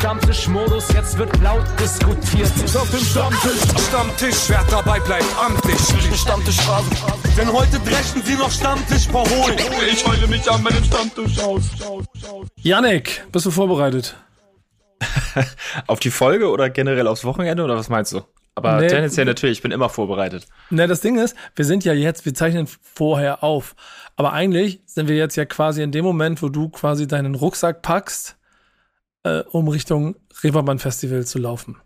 Stammtischmodus, jetzt wird laut diskutiert. Ist auf dem Stammtisch, Stammtisch, wer dabei bleibt, amtlich. Stammtisch Phase. Denn heute brechen sie noch Stammtisch verholen. Ich heule mich an meinem Stammtisch aus. Janik, bist du vorbereitet? auf die Folge oder generell aufs Wochenende oder was meinst du? Aber nee, tendenziell natürlich, ich bin immer vorbereitet. Ne, das Ding ist, wir sind ja jetzt, wir zeichnen vorher auf. Aber eigentlich sind wir jetzt ja quasi in dem Moment, wo du quasi deinen Rucksack packst, äh, um Richtung Reeperbahn Festival zu laufen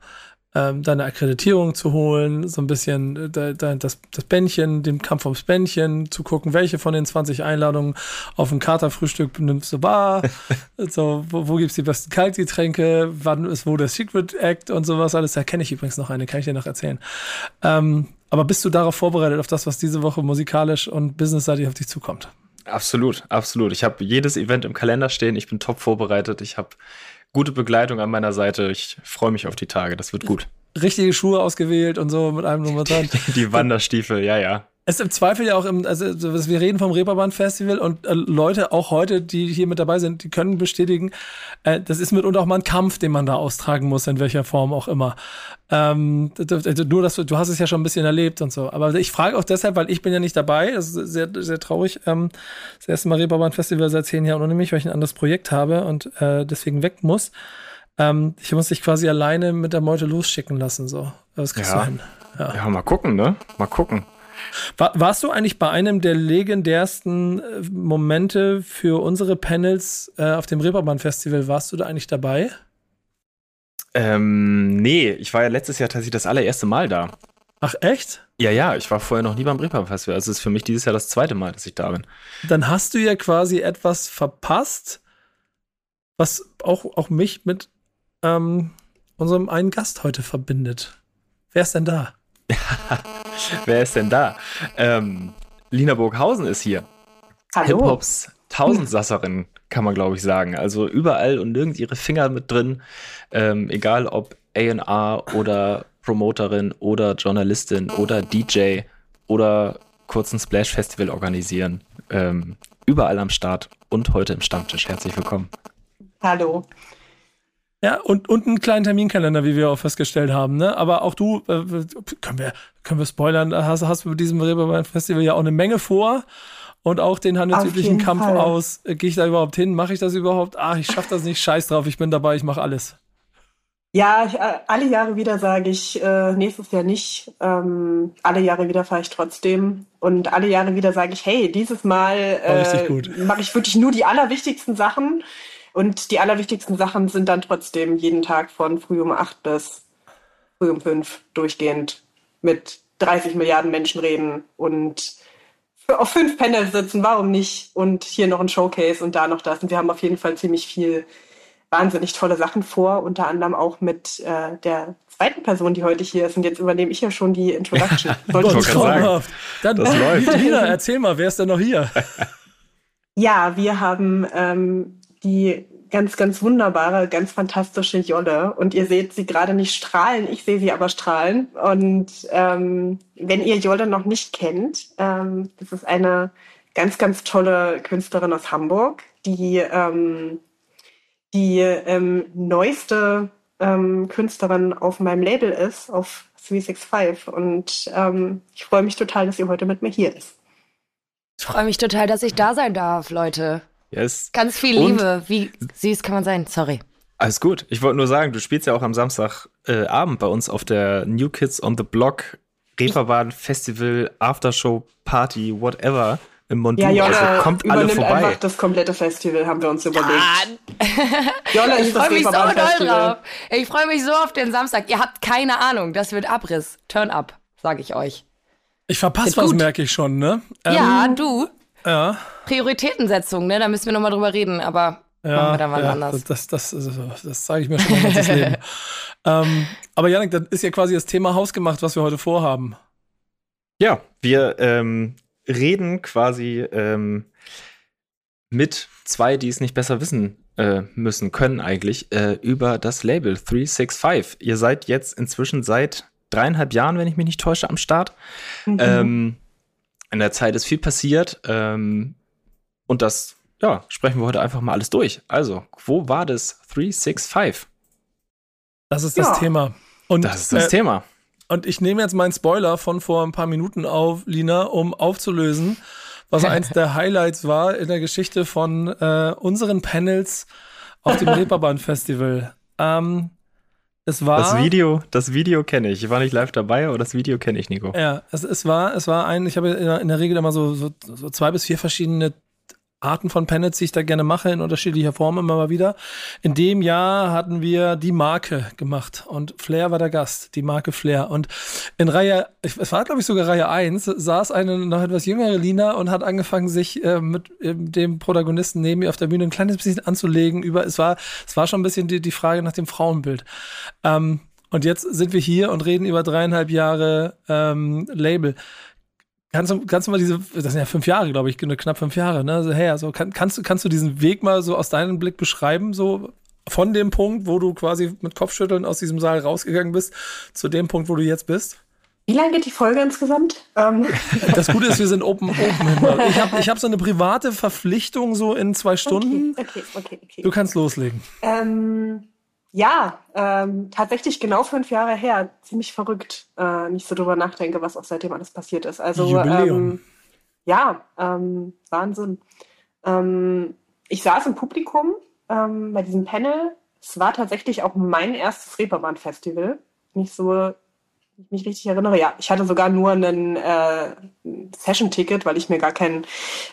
ähm, deine Akkreditierung zu holen, so ein bisschen äh, das, das Bändchen, den Kampf ums Bändchen, zu gucken, welche von den 20 Einladungen auf ein Katerfrühstück nimmst du wahr, so, wo, wo gibt's die besten Kaltgetränke, wann ist wo der Secret Act und sowas alles. Da kenne ich übrigens noch eine, kann ich dir noch erzählen. Ähm, aber bist du darauf vorbereitet, auf das, was diese Woche musikalisch und businessseitig auf dich zukommt? Absolut, absolut. Ich habe jedes Event im Kalender stehen. Ich bin top vorbereitet. Ich habe gute Begleitung an meiner Seite. Ich freue mich auf die Tage. Das wird gut. Richtige Schuhe ausgewählt und so mit einem Nummer dran. Die Wanderstiefel, ja, ja. Es im Zweifel ja auch im, also wir reden vom Reeperbahn Festival und äh, Leute, auch heute, die hier mit dabei sind, die können bestätigen, äh, das ist mitunter auch mal ein Kampf, den man da austragen muss, in welcher Form auch immer. Ähm, nur, dass du, du hast es ja schon ein bisschen erlebt und so. Aber ich frage auch deshalb, weil ich bin ja nicht dabei, das ist sehr, sehr traurig. Ähm, das erste Mal Reeperbahn Festival seit zehn Jahren ohne mich, weil ich ein anderes Projekt habe und äh, deswegen weg muss. Ähm, ich muss dich quasi alleine mit der Meute losschicken lassen, so. Das kriegst ja. du hin. Ja. ja, mal gucken, ne? Mal gucken. War, warst du eigentlich bei einem der legendärsten äh, Momente für unsere Panels äh, auf dem Reeperbahn Festival? Warst du da eigentlich dabei? Ähm, nee, ich war ja letztes Jahr tatsächlich das allererste Mal da. Ach, echt? Ja, ja, ich war vorher noch nie beim Reeperbahn Festival. Also es ist für mich dieses Jahr das zweite Mal, dass ich da bin. Dann hast du ja quasi etwas verpasst, was auch, auch mich mit ähm, unserem einen Gast heute verbindet. Wer ist denn da? Wer ist denn da? Ähm, Lina Burghausen ist hier. Hallo. Hip-Hops Tausendsasserin, kann man glaube ich sagen. Also überall und nirgend ihre Finger mit drin. Ähm, egal ob A&R oder Promoterin oder Journalistin oder DJ oder kurzen Splash Festival organisieren. Ähm, überall am Start und heute im Stammtisch. Herzlich willkommen. Hallo. Ja, und, und einen kleinen Terminkalender, wie wir auch festgestellt haben. Ne? Aber auch du, äh, können, wir, können wir spoilern, hast, hast du mit diesem Reeperbahn Festival ja auch eine Menge vor. Und auch den handelsüblichen Kampf Fall. aus. Äh, Gehe ich da überhaupt hin? Mache ich das überhaupt? Ach, ich schaffe das nicht. Scheiß drauf, ich bin dabei, ich mache alles. Ja, ich, äh, alle Jahre wieder sage ich, äh, nächstes Jahr nicht. Ähm, alle Jahre wieder fahre ich trotzdem. Und alle Jahre wieder sage ich, hey, dieses Mal äh, mache ich wirklich nur die allerwichtigsten Sachen. Und die allerwichtigsten Sachen sind dann trotzdem jeden Tag von früh um acht bis früh um fünf durchgehend mit 30 Milliarden Menschen reden und auf fünf Panels sitzen, warum nicht? Und hier noch ein Showcase und da noch das. Und wir haben auf jeden Fall ziemlich viel wahnsinnig tolle Sachen vor, unter anderem auch mit äh, der zweiten Person, die heute hier ist. Und jetzt übernehme ich ja schon die Introduction. Sollte ich sagen. Dann, das läuft. Lina, erzähl mal, wer ist denn noch hier? ja, wir haben ähm, die ganz, ganz wunderbare, ganz fantastische Jolle. Und ihr seht sie gerade nicht strahlen, ich sehe sie aber strahlen. Und ähm, wenn ihr Jolle noch nicht kennt, ähm, das ist eine ganz, ganz tolle Künstlerin aus Hamburg, die ähm, die ähm, neueste ähm, Künstlerin auf meinem Label ist, auf 365. Und ähm, ich freue mich total, dass sie heute mit mir hier ist. Ich freue mich total, dass ich da sein darf, Leute. Yes. Ganz viel Liebe. Und Wie süß kann man sein? Sorry. Alles gut. Ich wollte nur sagen, du spielst ja auch am Samstagabend äh, bei uns auf der New Kids on the Block Reeperbahn Festival Aftershow Party whatever im Mondu. Ja, Jolle also kommt alle vorbei. einfach das komplette Festival, haben wir uns überlegt. Jolle ist ich freue mich so doll drauf. Ich freue mich so auf den Samstag. Ihr habt keine Ahnung, das wird Abriss. Turn up, sage ich euch. Ich verpasse was, merke ich schon, ne? Ja, ähm, du. Ja. Prioritätensetzung, ne? Da müssen wir nochmal drüber reden, aber ja, machen wir dann mal ja, anders. Das, das, das, das sage ich mir schon mein ganzes Leben. ähm, aber Janik, das ist ja quasi das Thema hausgemacht, was wir heute vorhaben. Ja, wir ähm, reden quasi ähm, mit zwei, die es nicht besser wissen äh, müssen, können eigentlich, äh, über das Label 365. Ihr seid jetzt inzwischen seit dreieinhalb Jahren, wenn ich mich nicht täusche, am Start. Mhm. Ähm, in der Zeit ist viel passiert. Ähm, und das, ja, sprechen wir heute einfach mal alles durch. Also, wo war das 365? Das ist das ja. Thema. Und, das ist das äh, Thema. Und ich nehme jetzt meinen Spoiler von vor ein paar Minuten auf, Lina, um aufzulösen, was eins der Highlights war in der Geschichte von äh, unseren Panels auf dem Reeperbahn Festival. Ähm, es war. Das Video, das Video kenne ich. Ich war nicht live dabei, aber das Video kenne ich, Nico. Ja, es, es war, es war ein, ich habe in der Regel immer so, so, so zwei bis vier verschiedene Arten von Panels, die ich da gerne mache, in unterschiedlicher Form immer mal wieder. In dem Jahr hatten wir die Marke gemacht und Flair war der Gast, die Marke Flair. Und in Reihe, es war glaube ich sogar Reihe 1, saß eine noch etwas jüngere Lina und hat angefangen, sich äh, mit äh, dem Protagonisten neben mir auf der Bühne ein kleines bisschen anzulegen über, es war, es war schon ein bisschen die, die Frage nach dem Frauenbild. Ähm, und jetzt sind wir hier und reden über dreieinhalb Jahre ähm, Label. Kannst du, kannst du mal diese, das sind ja fünf Jahre, glaube ich, knapp fünf Jahre, ne? Also, hey, also kann, kannst, du, kannst du diesen Weg mal so aus deinem Blick beschreiben, so von dem Punkt, wo du quasi mit Kopfschütteln aus diesem Saal rausgegangen bist, zu dem Punkt, wo du jetzt bist? Wie lange geht die Folge insgesamt? Ähm. Das Gute ist, wir sind open, open. Ich habe ich hab so eine private Verpflichtung so in zwei Stunden. Okay, okay, okay. okay. Du kannst loslegen. Ähm, ja, ähm, tatsächlich genau fünf Jahre her. Ziemlich verrückt, äh, nicht so drüber nachdenke, was auch seitdem alles passiert ist. Also ähm, ja, ähm, Wahnsinn. Ähm, ich saß im Publikum ähm, bei diesem Panel. Es war tatsächlich auch mein erstes Reeperbahn-Festival. Nicht so, ich mich richtig erinnere. Ja, ich hatte sogar nur ein äh, Session-Ticket, weil ich mir gar kein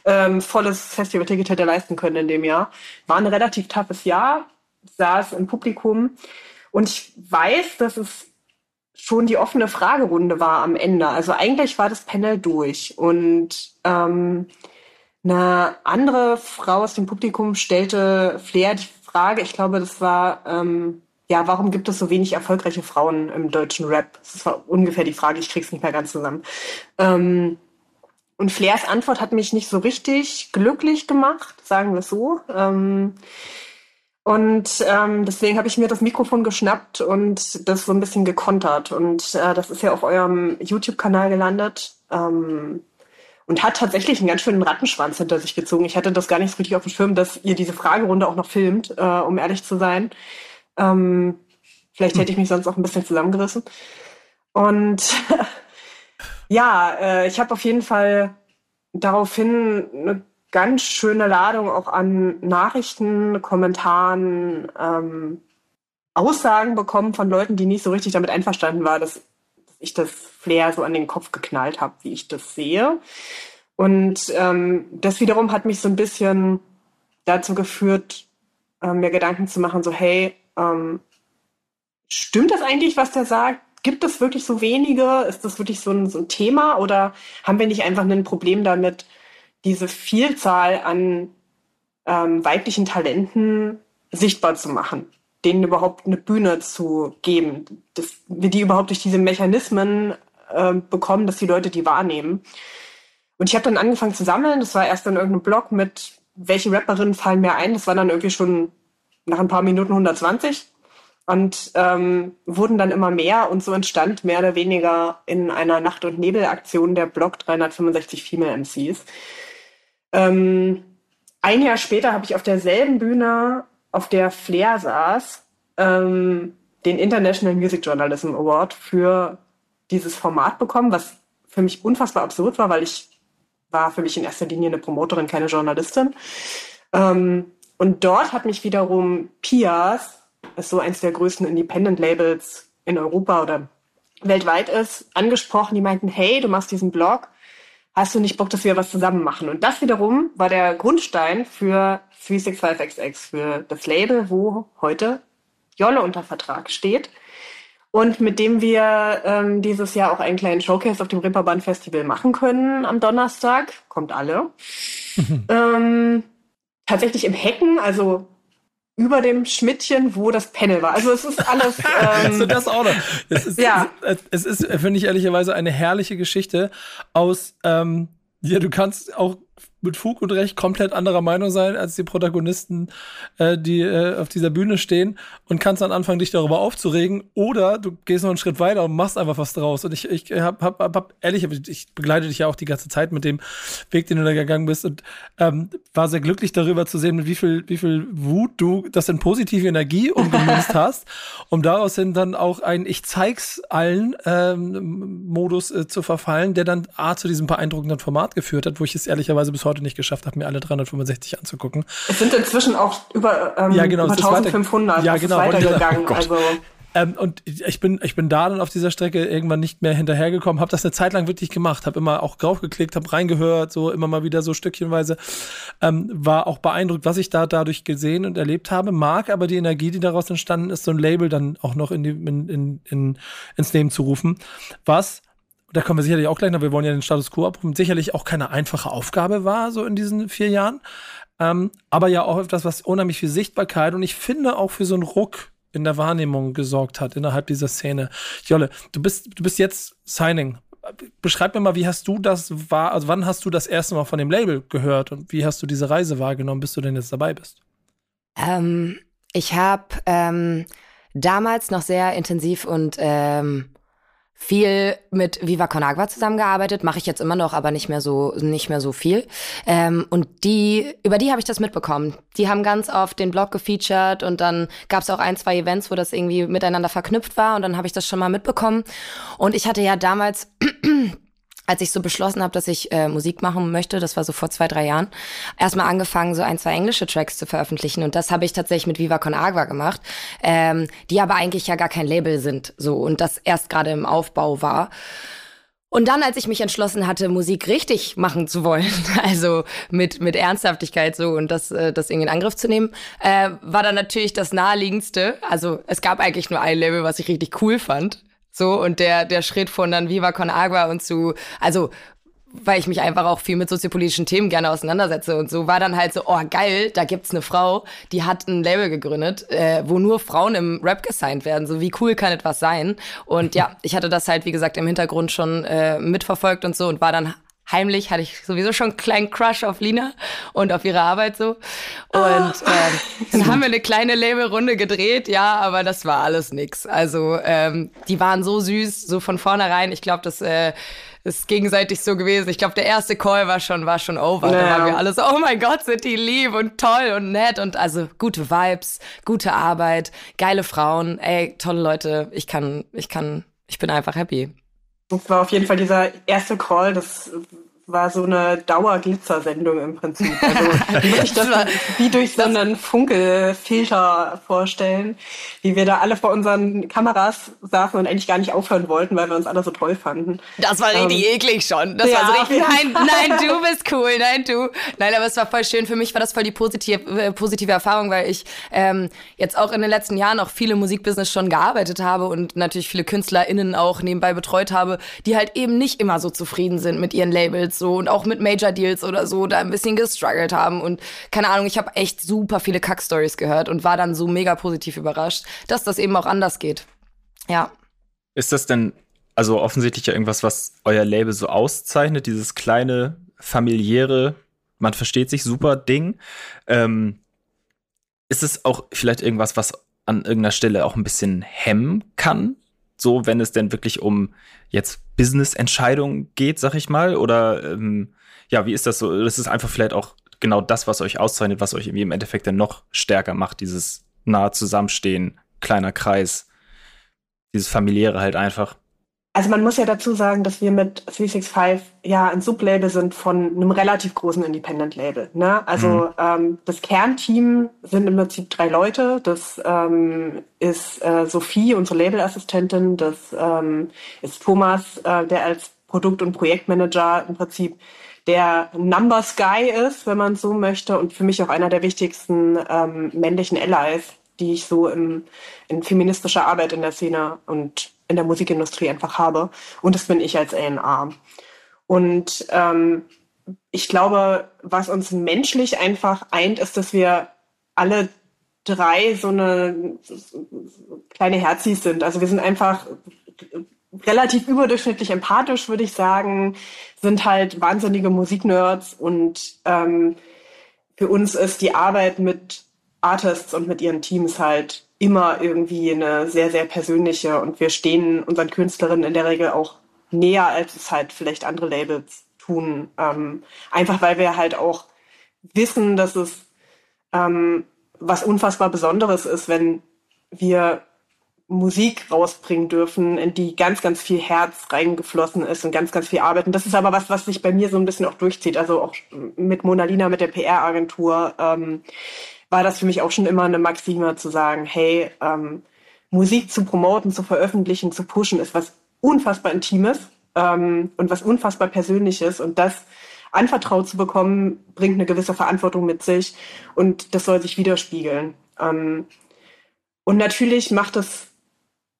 ähm, volles Festival-Ticket hätte leisten können in dem Jahr. War ein relativ toughes Jahr saß im Publikum. Und ich weiß, dass es schon die offene Fragerunde war am Ende. Also eigentlich war das Panel durch. Und ähm, eine andere Frau aus dem Publikum stellte Flair die Frage, ich glaube, das war, ähm, ja, warum gibt es so wenig erfolgreiche Frauen im deutschen Rap? Das war ungefähr die Frage, ich krieg's nicht mehr ganz zusammen. Ähm, und Flairs Antwort hat mich nicht so richtig glücklich gemacht, sagen wir es so. Ähm, und ähm, deswegen habe ich mir das Mikrofon geschnappt und das so ein bisschen gekontert. Und äh, das ist ja auf eurem YouTube-Kanal gelandet. Ähm, und hat tatsächlich einen ganz schönen Rattenschwanz hinter sich gezogen. Ich hatte das gar nicht so richtig auf dem Schirm, dass ihr diese Fragerunde auch noch filmt, äh, um ehrlich zu sein. Ähm, vielleicht hätte ich mich sonst auch ein bisschen zusammengerissen. Und ja, äh, ich habe auf jeden Fall daraufhin eine ganz schöne Ladung auch an Nachrichten, Kommentaren, ähm, Aussagen bekommen von Leuten, die nicht so richtig damit einverstanden waren, dass, ich das Flair so an den Kopf geknallt habe, wie ich das sehe. Und ähm, das wiederum hat mich so ein bisschen dazu geführt, äh, mir Gedanken zu machen, so hey, ähm, stimmt das eigentlich, was der sagt? Gibt es wirklich so wenige? Ist das wirklich so ein, so ein Thema? Oder haben wir nicht einfach ein Problem damit, diese Vielzahl an ähm, weiblichen Talenten sichtbar zu machen, denen überhaupt eine Bühne zu geben, dass wir die überhaupt durch diese Mechanismen äh, bekommen, dass die Leute die wahrnehmen. Und ich habe dann angefangen zu sammeln. Das war erst in irgendeinem Blog mit, welche Rapperinnen fallen mir ein. Das war dann irgendwie schon nach ein paar Minuten 120 und ähm, wurden dann immer mehr und so entstand mehr oder weniger in einer Nacht- und Nebelaktion der Blog 365 Female MCs. Ähm, ein Jahr später habe ich auf derselben Bühne, auf der Flair saß, ähm, den International Music Journalism Award für dieses Format bekommen, was für mich unfassbar absurd war, weil ich war für mich in erster Linie eine Promoterin, keine Journalistin. Ähm, und dort hat mich wiederum Pias, das so eins der größten Independent Labels in Europa oder weltweit ist, angesprochen. Die meinten, hey, du machst diesen Blog hast du nicht Bock, dass wir was zusammen machen? Und das wiederum war der Grundstein für 365XX, für das Label, wo heute Jolle unter Vertrag steht. Und mit dem wir ähm, dieses Jahr auch einen kleinen Showcase auf dem Ripperbahn Festival machen können am Donnerstag. Kommt alle. ähm, tatsächlich im Hecken, also über dem Schmidtchen, wo das Panel war. Also es ist alles. Ähm, so das auch noch. Es ist, ja. es ist, finde ich ehrlicherweise, eine herrliche Geschichte aus. Ähm, ja, du kannst auch mit Fug und Recht komplett anderer Meinung sein als die Protagonisten, äh, die äh, auf dieser Bühne stehen und kannst dann anfangen, dich darüber aufzuregen. Oder du gehst noch einen Schritt weiter und machst einfach was draus. Und ich, ich hab, hab, hab, ehrlich, ich begleite dich ja auch die ganze Zeit mit dem Weg, den du da gegangen bist und ähm, war sehr glücklich darüber zu sehen, mit wie viel, wie viel Wut du das in positive Energie umgemünzt hast, um daraus hin dann auch ein Ich zeig's allen ähm, Modus äh, zu verfallen, der dann A zu diesem beeindruckenden Format geführt hat, wo ich es ehrlicherweise bis heute nicht geschafft habe, mir alle 365 anzugucken. Es sind inzwischen auch über, ähm, ja, genau, über 1500 ja, genau, weitergegangen. Oh also ähm, und ich bin, ich bin da dann auf dieser Strecke irgendwann nicht mehr hinterhergekommen, habe das eine Zeit lang wirklich gemacht, habe immer auch draufgeklickt, habe reingehört, so immer mal wieder so stückchenweise, ähm, war auch beeindruckt, was ich da dadurch gesehen und erlebt habe, mag aber die Energie, die daraus entstanden ist, so ein Label dann auch noch in die, in, in, in, ins Leben zu rufen, was da kommen wir sicherlich auch gleich noch, wir wollen ja den Status Quo abrufen, sicherlich auch keine einfache Aufgabe war, so in diesen vier Jahren. Ähm, aber ja auch etwas, was unheimlich viel Sichtbarkeit und ich finde auch für so einen Ruck in der Wahrnehmung gesorgt hat innerhalb dieser Szene. Jolle, du bist, du bist jetzt Signing. Beschreib mir mal, wie hast du das war, also wann hast du das erste Mal von dem Label gehört und wie hast du diese Reise wahrgenommen, bis du denn jetzt dabei bist? Ähm, ich habe ähm, damals noch sehr intensiv und ähm, viel mit Viva Con Agua zusammengearbeitet, mache ich jetzt immer noch, aber nicht mehr so nicht mehr so viel. Ähm, und die über die habe ich das mitbekommen. Die haben ganz oft den Blog gefeatured und dann gab es auch ein zwei Events, wo das irgendwie miteinander verknüpft war und dann habe ich das schon mal mitbekommen. Und ich hatte ja damals als ich so beschlossen habe, dass ich äh, Musik machen möchte, das war so vor zwei, drei Jahren, erstmal angefangen, so ein, zwei englische Tracks zu veröffentlichen. Und das habe ich tatsächlich mit Viva Con Agua gemacht, ähm, die aber eigentlich ja gar kein Label sind. So und das erst gerade im Aufbau war. Und dann, als ich mich entschlossen hatte, Musik richtig machen zu wollen, also mit, mit Ernsthaftigkeit so und das, äh, das irgendwie in Angriff zu nehmen, äh, war dann natürlich das naheliegendste. Also es gab eigentlich nur ein Label, was ich richtig cool fand. So, und der, der Schritt von dann Viva Con Agua und zu, also weil ich mich einfach auch viel mit soziopolitischen Themen gerne auseinandersetze und so war dann halt so, oh geil, da gibt's eine Frau, die hat ein Label gegründet, äh, wo nur Frauen im Rap gesigned werden. So wie cool kann etwas sein? Und ja, ich hatte das halt wie gesagt im Hintergrund schon äh, mitverfolgt und so und war dann heimlich hatte ich sowieso schon einen kleinen Crush auf Lina und auf ihre Arbeit so. Und ähm, dann haben wir eine kleine Labelrunde gedreht, ja, aber das war alles nix. Also ähm, die waren so süß, so von vornherein. Ich glaube, das äh, ist gegenseitig so gewesen. Ich glaube, der erste Call war schon, war schon over. Ja. Da waren wir alle so, oh mein Gott, sind die lieb und toll und nett und also gute Vibes, gute Arbeit, geile Frauen, ey, tolle Leute. Ich kann, ich kann, ich bin einfach happy. Das war auf jeden Fall dieser erste Call, das war so eine Dauerglitzersendung im Prinzip. Also wirklich das wie durch so einen Funkelfilter vorstellen, wie wir da alle vor unseren Kameras saßen und eigentlich gar nicht aufhören wollten, weil wir uns alle so toll fanden. Das war richtig ähm, eklig schon. Das ja, war so richtig, nein, nein, du bist cool, nein, du. Nein, aber es war voll schön. Für mich war das voll die positive, äh, positive Erfahrung, weil ich ähm, jetzt auch in den letzten Jahren auch viele Musikbusiness schon gearbeitet habe und natürlich viele KünstlerInnen auch nebenbei betreut habe, die halt eben nicht immer so zufrieden sind mit ihren Labels so und auch mit Major Deals oder so da ein bisschen gestruggelt haben und keine Ahnung, ich habe echt super viele Kack-Stories gehört und war dann so mega positiv überrascht, dass das eben auch anders geht. Ja. Ist das denn also offensichtlich ja irgendwas, was euer Label so auszeichnet, dieses kleine familiäre, man versteht sich super Ding. Ähm, ist es auch vielleicht irgendwas, was an irgendeiner Stelle auch ein bisschen hemmen kann? So, wenn es denn wirklich um jetzt Business-Entscheidung geht, sag ich mal? Oder ähm, ja, wie ist das so? Das ist einfach vielleicht auch genau das, was euch auszeichnet, was euch irgendwie im Endeffekt dann noch stärker macht, dieses nahe Zusammenstehen, kleiner Kreis, dieses familiäre halt einfach. Also man muss ja dazu sagen, dass wir mit 365 ja ein Sublabel sind von einem relativ großen Independent-Label. Ne? Also mhm. ähm, das Kernteam sind im Prinzip drei Leute. Das ähm, ist äh, Sophie, unsere Labelassistentin. Das ähm, ist Thomas, äh, der als Produkt- und Projektmanager im Prinzip der Numbers Guy ist, wenn man so möchte. Und für mich auch einer der wichtigsten ähm, männlichen Allies, die ich so im, in feministischer Arbeit in der Szene und in der Musikindustrie einfach habe. Und das bin ich als A&R. Und ähm, ich glaube, was uns menschlich einfach eint, ist, dass wir alle drei so eine kleine Herzis sind. Also wir sind einfach relativ überdurchschnittlich empathisch, würde ich sagen, sind halt wahnsinnige Musiknerds und ähm, für uns ist die Arbeit mit Artists und mit ihren Teams halt immer irgendwie eine sehr, sehr persönliche und wir stehen unseren Künstlerinnen in der Regel auch näher, als es halt vielleicht andere Labels tun. Ähm, einfach weil wir halt auch wissen, dass es ähm, was unfassbar Besonderes ist, wenn wir Musik rausbringen dürfen, in die ganz, ganz viel Herz reingeflossen ist und ganz, ganz viel Arbeit. Und das ist aber was, was sich bei mir so ein bisschen auch durchzieht. Also auch mit Mona Lina, mit der PR-Agentur, ähm, war das für mich auch schon immer eine Maxime zu sagen, hey, ähm, Musik zu promoten, zu veröffentlichen, zu pushen, ist was unfassbar Intimes ähm, und was unfassbar Persönliches. Und das anvertraut zu bekommen, bringt eine gewisse Verantwortung mit sich und das soll sich widerspiegeln. Ähm, und natürlich macht es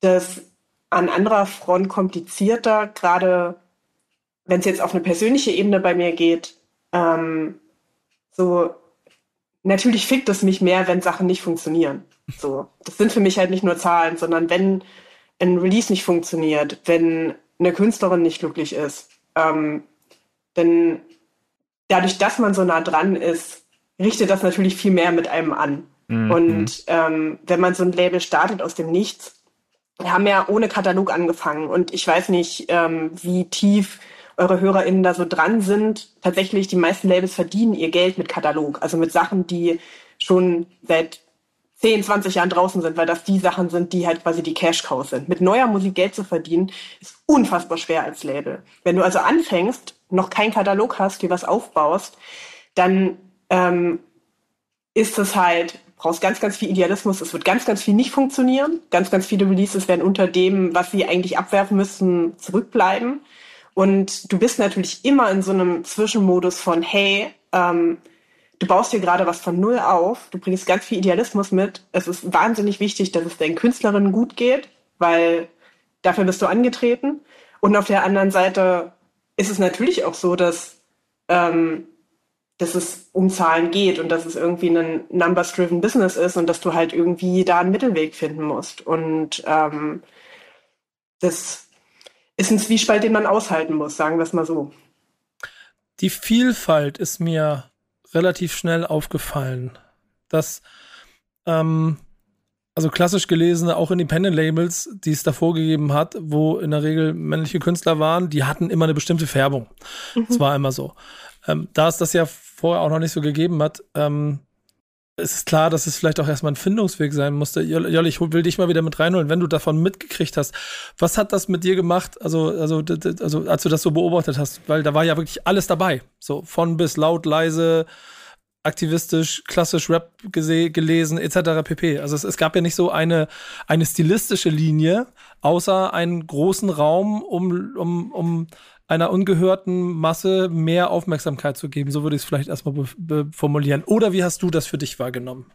das an anderer Front komplizierter, gerade wenn es jetzt auf eine persönliche Ebene bei mir geht. Ähm, so, natürlich fickt es mich mehr, wenn Sachen nicht funktionieren. So, das sind für mich halt nicht nur Zahlen, sondern wenn ein Release nicht funktioniert, wenn eine Künstlerin nicht glücklich ist, ähm, dann dadurch, dass man so nah dran ist, richtet das natürlich viel mehr mit einem an. Mhm. Und ähm, wenn man so ein Label startet aus dem Nichts, wir haben ja ohne Katalog angefangen und ich weiß nicht, ähm, wie tief eure HörerInnen da so dran sind. Tatsächlich, die meisten Labels verdienen ihr Geld mit Katalog, also mit Sachen, die schon seit 10, 20 Jahren draußen sind, weil das die Sachen sind, die halt quasi die Cash-Cows sind. Mit neuer Musik Geld zu verdienen, ist unfassbar schwer als Label. Wenn du also anfängst, noch keinen Katalog hast, dir was aufbaust, dann ähm, ist es halt brauchst ganz, ganz viel Idealismus. Es wird ganz, ganz viel nicht funktionieren. Ganz, ganz viele Releases werden unter dem, was sie eigentlich abwerfen müssen, zurückbleiben. Und du bist natürlich immer in so einem Zwischenmodus von, hey, ähm, du baust dir gerade was von Null auf, du bringst ganz viel Idealismus mit. Es ist wahnsinnig wichtig, dass es deinen Künstlerinnen gut geht, weil dafür bist du angetreten. Und auf der anderen Seite ist es natürlich auch so, dass ähm, dass es um Zahlen geht und dass es irgendwie ein Numbers-driven Business ist und dass du halt irgendwie da einen Mittelweg finden musst. Und ähm, das ist ein Zwiespalt, den man aushalten muss, sagen wir es mal so. Die Vielfalt ist mir relativ schnell aufgefallen, dass ähm, also klassisch gelesene, auch Independent-Labels, die es davor gegeben hat, wo in der Regel männliche Künstler waren, die hatten immer eine bestimmte Färbung. Mhm. Das war immer so. Ähm, da es das ja vorher auch noch nicht so gegeben hat, ähm, es ist klar, dass es vielleicht auch erstmal ein Findungsweg sein musste. Jolli, ich will dich mal wieder mit reinholen, wenn du davon mitgekriegt hast. Was hat das mit dir gemacht, also, also, also als du das so beobachtet hast? Weil da war ja wirklich alles dabei. So von bis laut, leise, aktivistisch, klassisch Rap gelesen, etc. pp. Also es, es, gab ja nicht so eine, eine stilistische Linie, außer einen großen Raum, um, um, um einer ungehörten Masse mehr Aufmerksamkeit zu geben. So würde ich es vielleicht erstmal formulieren. Oder wie hast du das für dich wahrgenommen?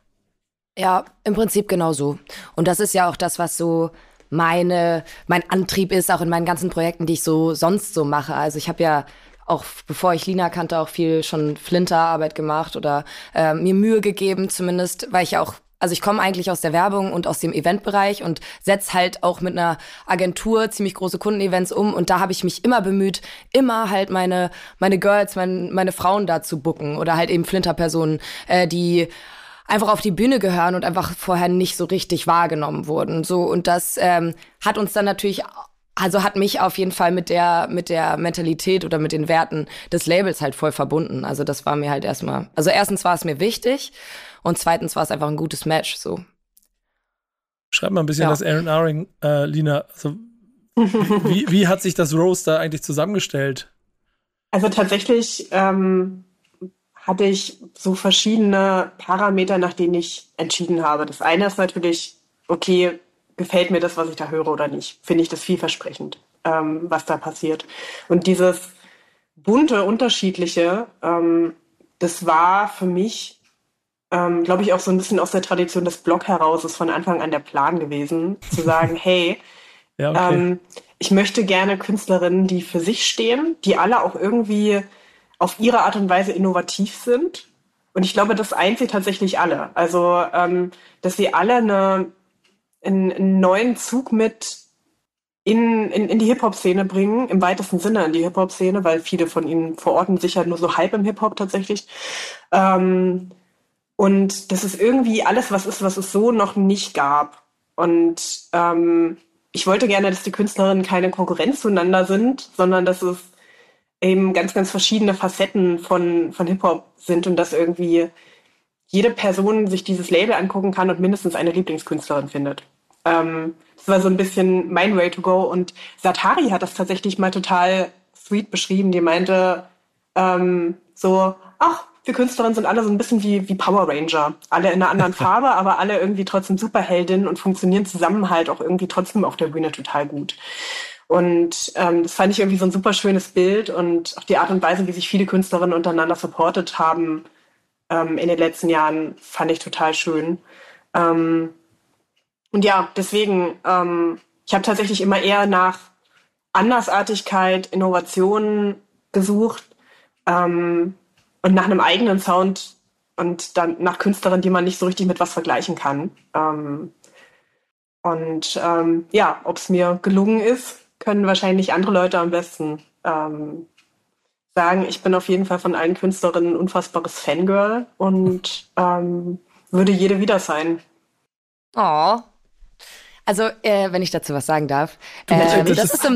Ja, im Prinzip genau so. Und das ist ja auch das, was so meine, mein Antrieb ist, auch in meinen ganzen Projekten, die ich so sonst so mache. Also ich habe ja auch bevor ich Lina kannte, auch viel schon Flinterarbeit gemacht oder äh, mir Mühe gegeben, zumindest, weil ich auch also ich komme eigentlich aus der Werbung und aus dem Eventbereich und setz halt auch mit einer Agentur ziemlich große Kundenevents um und da habe ich mich immer bemüht, immer halt meine meine Girls, mein, meine Frauen da zu bucken oder halt eben Flinterpersonen, äh, die einfach auf die Bühne gehören und einfach vorher nicht so richtig wahrgenommen wurden. So und das ähm, hat uns dann natürlich also hat mich auf jeden Fall mit der mit der Mentalität oder mit den Werten des Labels halt voll verbunden. Also das war mir halt erstmal, also erstens war es mir wichtig und zweitens war es einfach ein gutes Match. So. Schreib mal ein bisschen ja. das Aaron Aring, äh, Lina. Also, wie, wie hat sich das Roaster eigentlich zusammengestellt? Also tatsächlich ähm, hatte ich so verschiedene Parameter, nach denen ich entschieden habe. Das eine ist natürlich, okay, gefällt mir das, was ich da höre oder nicht? Finde ich das vielversprechend, ähm, was da passiert? Und dieses bunte, unterschiedliche, ähm, das war für mich ähm, glaube ich, auch so ein bisschen aus der Tradition des Blog heraus ist von Anfang an der Plan gewesen, zu sagen, hey, ja, okay. ähm, ich möchte gerne Künstlerinnen, die für sich stehen, die alle auch irgendwie auf ihre Art und Weise innovativ sind. Und ich glaube, das eint sie tatsächlich alle. Also, ähm, dass sie alle eine, einen, neuen Zug mit in, in, in die Hip-Hop-Szene bringen, im weitesten Sinne in die Hip-Hop-Szene, weil viele von ihnen verorten sich halt nur so halb im Hip-Hop tatsächlich. Ähm, und das ist irgendwie alles, was ist, was es so noch nicht gab. Und ähm, ich wollte gerne, dass die Künstlerinnen keine Konkurrenz zueinander sind, sondern dass es eben ganz, ganz verschiedene Facetten von, von Hip-Hop sind und dass irgendwie jede Person sich dieses Label angucken kann und mindestens eine Lieblingskünstlerin findet. Ähm, das war so ein bisschen mein Way to go. Und Satari hat das tatsächlich mal total sweet beschrieben. Die meinte ähm, so, ach, wir Künstlerinnen sind alle so ein bisschen wie, wie Power Ranger. Alle in einer anderen Farbe, aber alle irgendwie trotzdem Superheldinnen und funktionieren zusammen halt auch irgendwie trotzdem auf der Bühne total gut. Und ähm, das fand ich irgendwie so ein super schönes Bild und auch die Art und Weise, wie sich viele Künstlerinnen untereinander supportet haben ähm, in den letzten Jahren, fand ich total schön. Ähm, und ja, deswegen, ähm, ich habe tatsächlich immer eher nach Andersartigkeit, Innovationen gesucht ähm, und nach einem eigenen Sound und dann nach Künstlerinnen, die man nicht so richtig mit was vergleichen kann. Ähm, und ähm, ja, ob es mir gelungen ist, können wahrscheinlich andere Leute am besten ähm, sagen. Ich bin auf jeden Fall von allen Künstlerinnen ein unfassbares Fangirl und ähm, würde jede wieder sein. Oh. Also, äh, wenn ich dazu was sagen darf, ähm, das, ist so,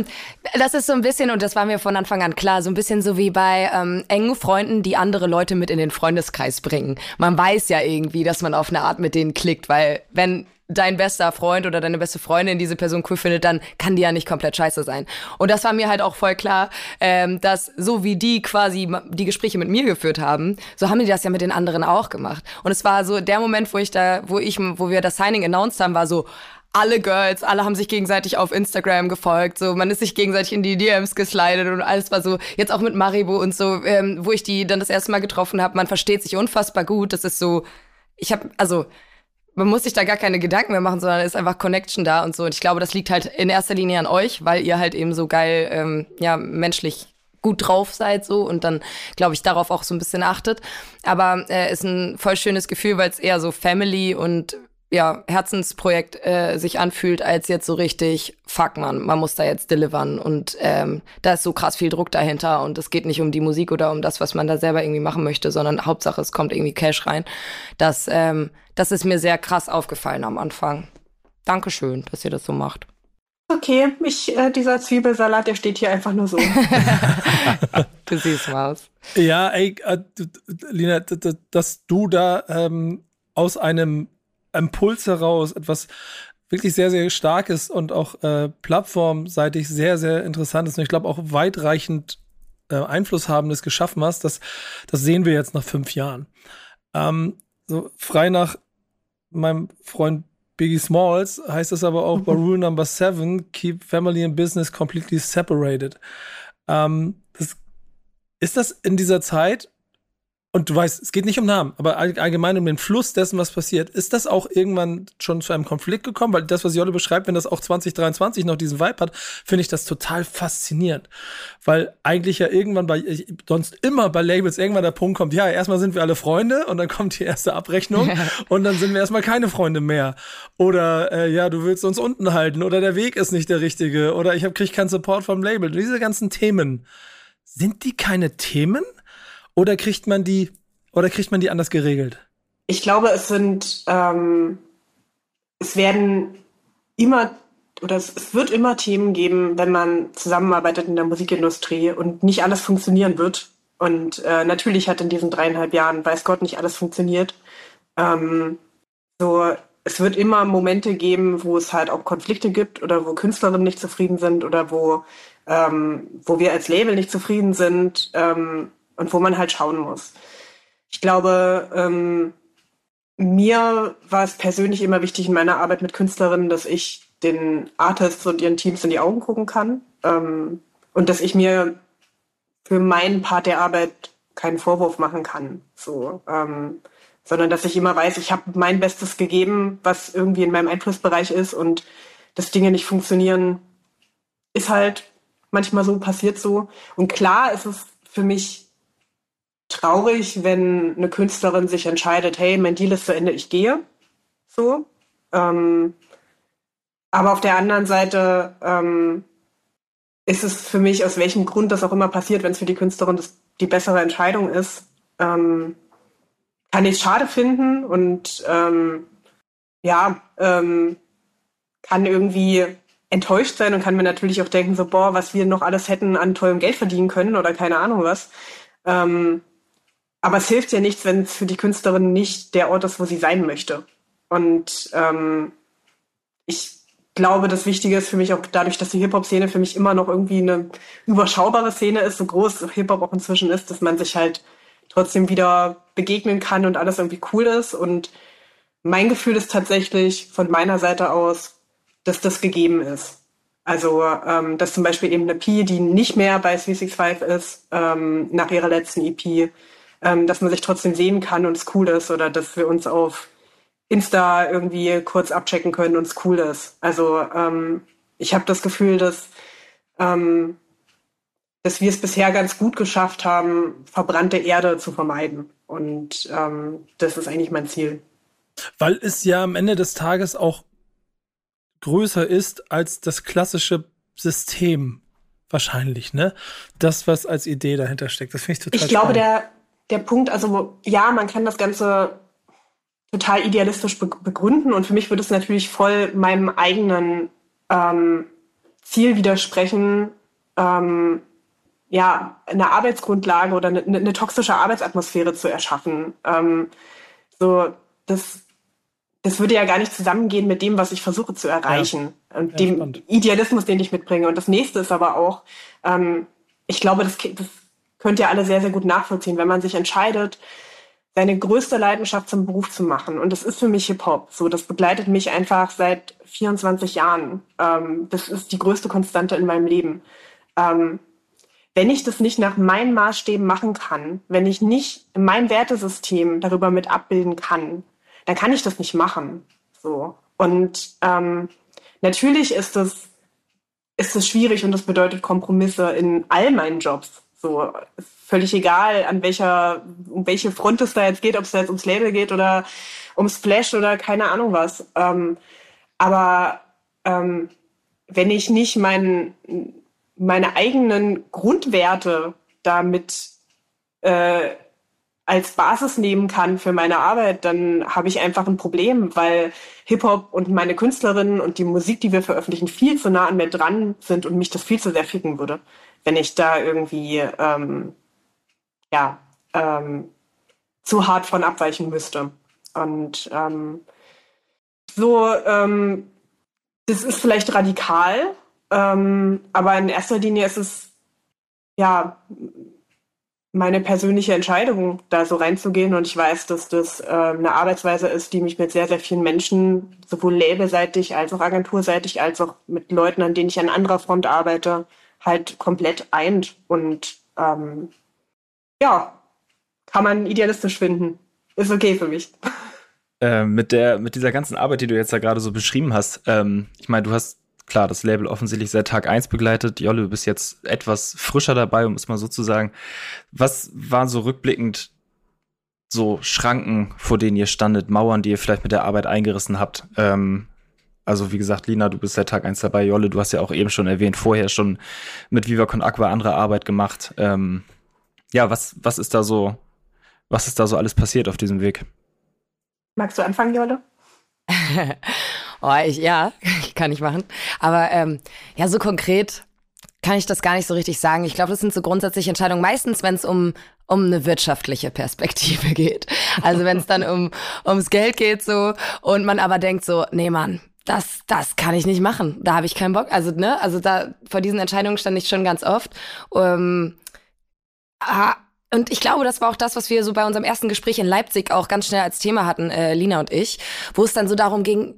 das ist so ein bisschen, und das war mir von Anfang an klar, so ein bisschen so wie bei ähm, engen Freunden, die andere Leute mit in den Freundeskreis bringen. Man weiß ja irgendwie, dass man auf eine Art mit denen klickt, weil wenn dein bester Freund oder deine beste Freundin diese Person cool findet, dann kann die ja nicht komplett scheiße sein. Und das war mir halt auch voll klar, ähm, dass so wie die quasi die Gespräche mit mir geführt haben, so haben die das ja mit den anderen auch gemacht. Und es war so der Moment, wo ich da, wo ich, wo wir das Signing announced haben, war so, alle Girls, alle haben sich gegenseitig auf Instagram gefolgt, so man ist sich gegenseitig in die DMs geslidet und alles war so, jetzt auch mit Maribo und so, ähm, wo ich die dann das erste Mal getroffen habe, man versteht sich unfassbar gut, das ist so, ich habe, also man muss sich da gar keine Gedanken mehr machen, sondern ist einfach Connection da und so. Und ich glaube, das liegt halt in erster Linie an euch, weil ihr halt eben so geil, ähm, ja, menschlich gut drauf seid so und dann glaube ich darauf auch so ein bisschen achtet. Aber äh, ist ein voll schönes Gefühl, weil es eher so Family und ja, Herzensprojekt äh, sich anfühlt, als jetzt so richtig, fuck man, man muss da jetzt delivern und ähm, da ist so krass viel Druck dahinter und es geht nicht um die Musik oder um das, was man da selber irgendwie machen möchte, sondern Hauptsache es kommt irgendwie Cash rein. Das, ähm, das ist mir sehr krass aufgefallen am Anfang. Dankeschön, dass ihr das so macht. Okay, ich, äh, dieser Zwiebelsalat, der steht hier einfach nur so. du siehst Maus. Ja, ey, äh, Lina, dass du da ähm, aus einem Impuls heraus, etwas wirklich sehr, sehr starkes und auch äh, plattformseitig sehr, sehr interessantes und ich glaube auch weitreichend äh, Einflusshabendes geschaffen hast, das, das sehen wir jetzt nach fünf Jahren. Ähm, so frei nach meinem Freund Biggie Smalls heißt es aber auch bei Rule Number Seven, keep family and business completely separated. Ähm, das, ist das in dieser Zeit und du weißt, es geht nicht um Namen, aber allgemein um den Fluss dessen, was passiert. Ist das auch irgendwann schon zu einem Konflikt gekommen? Weil das, was Jolle beschreibt, wenn das auch 2023 noch diesen Vibe hat, finde ich das total faszinierend. Weil eigentlich ja irgendwann bei, sonst immer bei Labels irgendwann der Punkt kommt, ja, erstmal sind wir alle Freunde und dann kommt die erste Abrechnung und dann sind wir erstmal keine Freunde mehr. Oder, äh, ja, du willst uns unten halten oder der Weg ist nicht der richtige oder ich hab, krieg keinen Support vom Label. Diese ganzen Themen, sind die keine Themen? Oder kriegt man die, oder kriegt man die anders geregelt? Ich glaube, es sind, ähm, es werden immer oder es, es, wird immer Themen geben, wenn man zusammenarbeitet in der Musikindustrie und nicht alles funktionieren wird. Und äh, natürlich hat in diesen dreieinhalb Jahren, weiß Gott, nicht alles funktioniert. Ähm, so, es wird immer Momente geben, wo es halt auch Konflikte gibt oder wo Künstlerinnen nicht zufrieden sind oder wo, ähm, wo wir als Label nicht zufrieden sind. Ähm, und wo man halt schauen muss. Ich glaube, ähm, mir war es persönlich immer wichtig in meiner Arbeit mit Künstlerinnen, dass ich den Artists und ihren Teams in die Augen gucken kann ähm, und dass ich mir für meinen Part der Arbeit keinen Vorwurf machen kann, so, ähm, sondern dass ich immer weiß, ich habe mein Bestes gegeben, was irgendwie in meinem Einflussbereich ist und dass Dinge nicht funktionieren, ist halt manchmal so, passiert so. Und klar ist es für mich traurig, wenn eine Künstlerin sich entscheidet, hey, mein Deal ist zu Ende, ich gehe. So. Ähm, Aber auf der anderen Seite ähm, ist es für mich, aus welchem Grund das auch immer passiert, wenn es für die Künstlerin das, die bessere Entscheidung ist, ähm, kann ich es schade finden und ähm, ja, ähm, kann irgendwie enttäuscht sein und kann mir natürlich auch denken, so, boah, was wir noch alles hätten an tollem Geld verdienen können oder keine Ahnung was. Ähm, aber es hilft ja nichts, wenn es für die Künstlerin nicht der Ort ist, wo sie sein möchte. Und ähm, ich glaube, das Wichtige ist für mich auch dadurch, dass die Hip-Hop-Szene für mich immer noch irgendwie eine überschaubare Szene ist, so groß Hip-Hop auch inzwischen ist, dass man sich halt trotzdem wieder begegnen kann und alles irgendwie cool ist. Und mein Gefühl ist tatsächlich von meiner Seite aus, dass das gegeben ist. Also, ähm, dass zum Beispiel eben eine Pi, die nicht mehr bei 365 ist, ähm, nach ihrer letzten EP, ähm, dass man sich trotzdem sehen kann und es cool ist oder dass wir uns auf Insta irgendwie kurz abchecken können und es cool ist. Also, ähm, ich habe das Gefühl, dass, ähm, dass wir es bisher ganz gut geschafft haben, verbrannte Erde zu vermeiden. Und ähm, das ist eigentlich mein Ziel. Weil es ja am Ende des Tages auch größer ist als das klassische System wahrscheinlich, ne? Das, was als Idee dahinter steckt. Das finde ich total Ich glaube, der, der Punkt, also ja, man kann das Ganze total idealistisch begründen und für mich würde es natürlich voll meinem eigenen ähm, Ziel widersprechen, ähm, ja, eine Arbeitsgrundlage oder eine, eine, toxische Arbeitsatmosphäre zu erschaffen. Ähm, so, das das würde ja gar nicht zusammengehen mit dem, was ich versuche zu erreichen ja. und ja, dem spannend. Idealismus, den ich mitbringe. Und das nächste ist aber auch, ähm, ich glaube, das, das könnt ihr alle sehr, sehr gut nachvollziehen, wenn man sich entscheidet, seine größte Leidenschaft zum Beruf zu machen. Und das ist für mich Hip-Hop. So, das begleitet mich einfach seit 24 Jahren. Ähm, das ist die größte Konstante in meinem Leben. Ähm, wenn ich das nicht nach meinen Maßstäben machen kann, wenn ich nicht mein Wertesystem darüber mit abbilden kann, dann kann ich das nicht machen. So. Und ähm, natürlich ist es ist es schwierig und das bedeutet Kompromisse in all meinen Jobs. So völlig egal, an welcher um welche Front es da jetzt geht, ob es da jetzt ums Label geht oder ums Flash oder keine Ahnung was. Ähm, aber ähm, wenn ich nicht mein, meine eigenen Grundwerte damit äh, als Basis nehmen kann für meine Arbeit, dann habe ich einfach ein Problem, weil Hip-Hop und meine Künstlerinnen und die Musik, die wir veröffentlichen, viel zu nah an mir dran sind und mich das viel zu sehr ficken würde, wenn ich da irgendwie ähm, ja ähm, zu hart von abweichen müsste. Und ähm, so, ähm, das ist vielleicht radikal, ähm, aber in erster Linie ist es ja meine persönliche Entscheidung, da so reinzugehen. Und ich weiß, dass das äh, eine Arbeitsweise ist, die mich mit sehr, sehr vielen Menschen, sowohl labelseitig als auch agenturseitig, als auch mit Leuten, an denen ich an anderer Front arbeite, halt komplett eint. Und ähm, ja, kann man idealistisch finden. Ist okay für mich. Äh, mit der, mit dieser ganzen Arbeit, die du jetzt da gerade so beschrieben hast, ähm, ich meine, du hast klar, das Label offensichtlich seit Tag 1 begleitet. Jolle, du bist jetzt etwas frischer dabei, um es mal so zu sagen. Was waren so rückblickend so Schranken, vor denen ihr standet, Mauern, die ihr vielleicht mit der Arbeit eingerissen habt? Ähm, also wie gesagt, Lina, du bist seit Tag 1 dabei. Jolle, du hast ja auch eben schon erwähnt, vorher schon mit Viva Con Aqua andere Arbeit gemacht. Ähm, ja, was, was ist da so, was ist da so alles passiert auf diesem Weg? Magst du anfangen, Jolle? Oh, ich, ja, kann ich machen. Aber ähm, ja, so konkret kann ich das gar nicht so richtig sagen. Ich glaube, das sind so grundsätzliche Entscheidungen. Meistens, wenn es um um eine wirtschaftliche Perspektive geht. Also wenn es dann um ums Geld geht so und man aber denkt so, nee Mann, das das kann ich nicht machen. Da habe ich keinen Bock. Also ne, also da vor diesen Entscheidungen stand ich schon ganz oft. Ähm, ah, und ich glaube, das war auch das, was wir so bei unserem ersten Gespräch in Leipzig auch ganz schnell als Thema hatten, äh, Lina und ich, wo es dann so darum ging,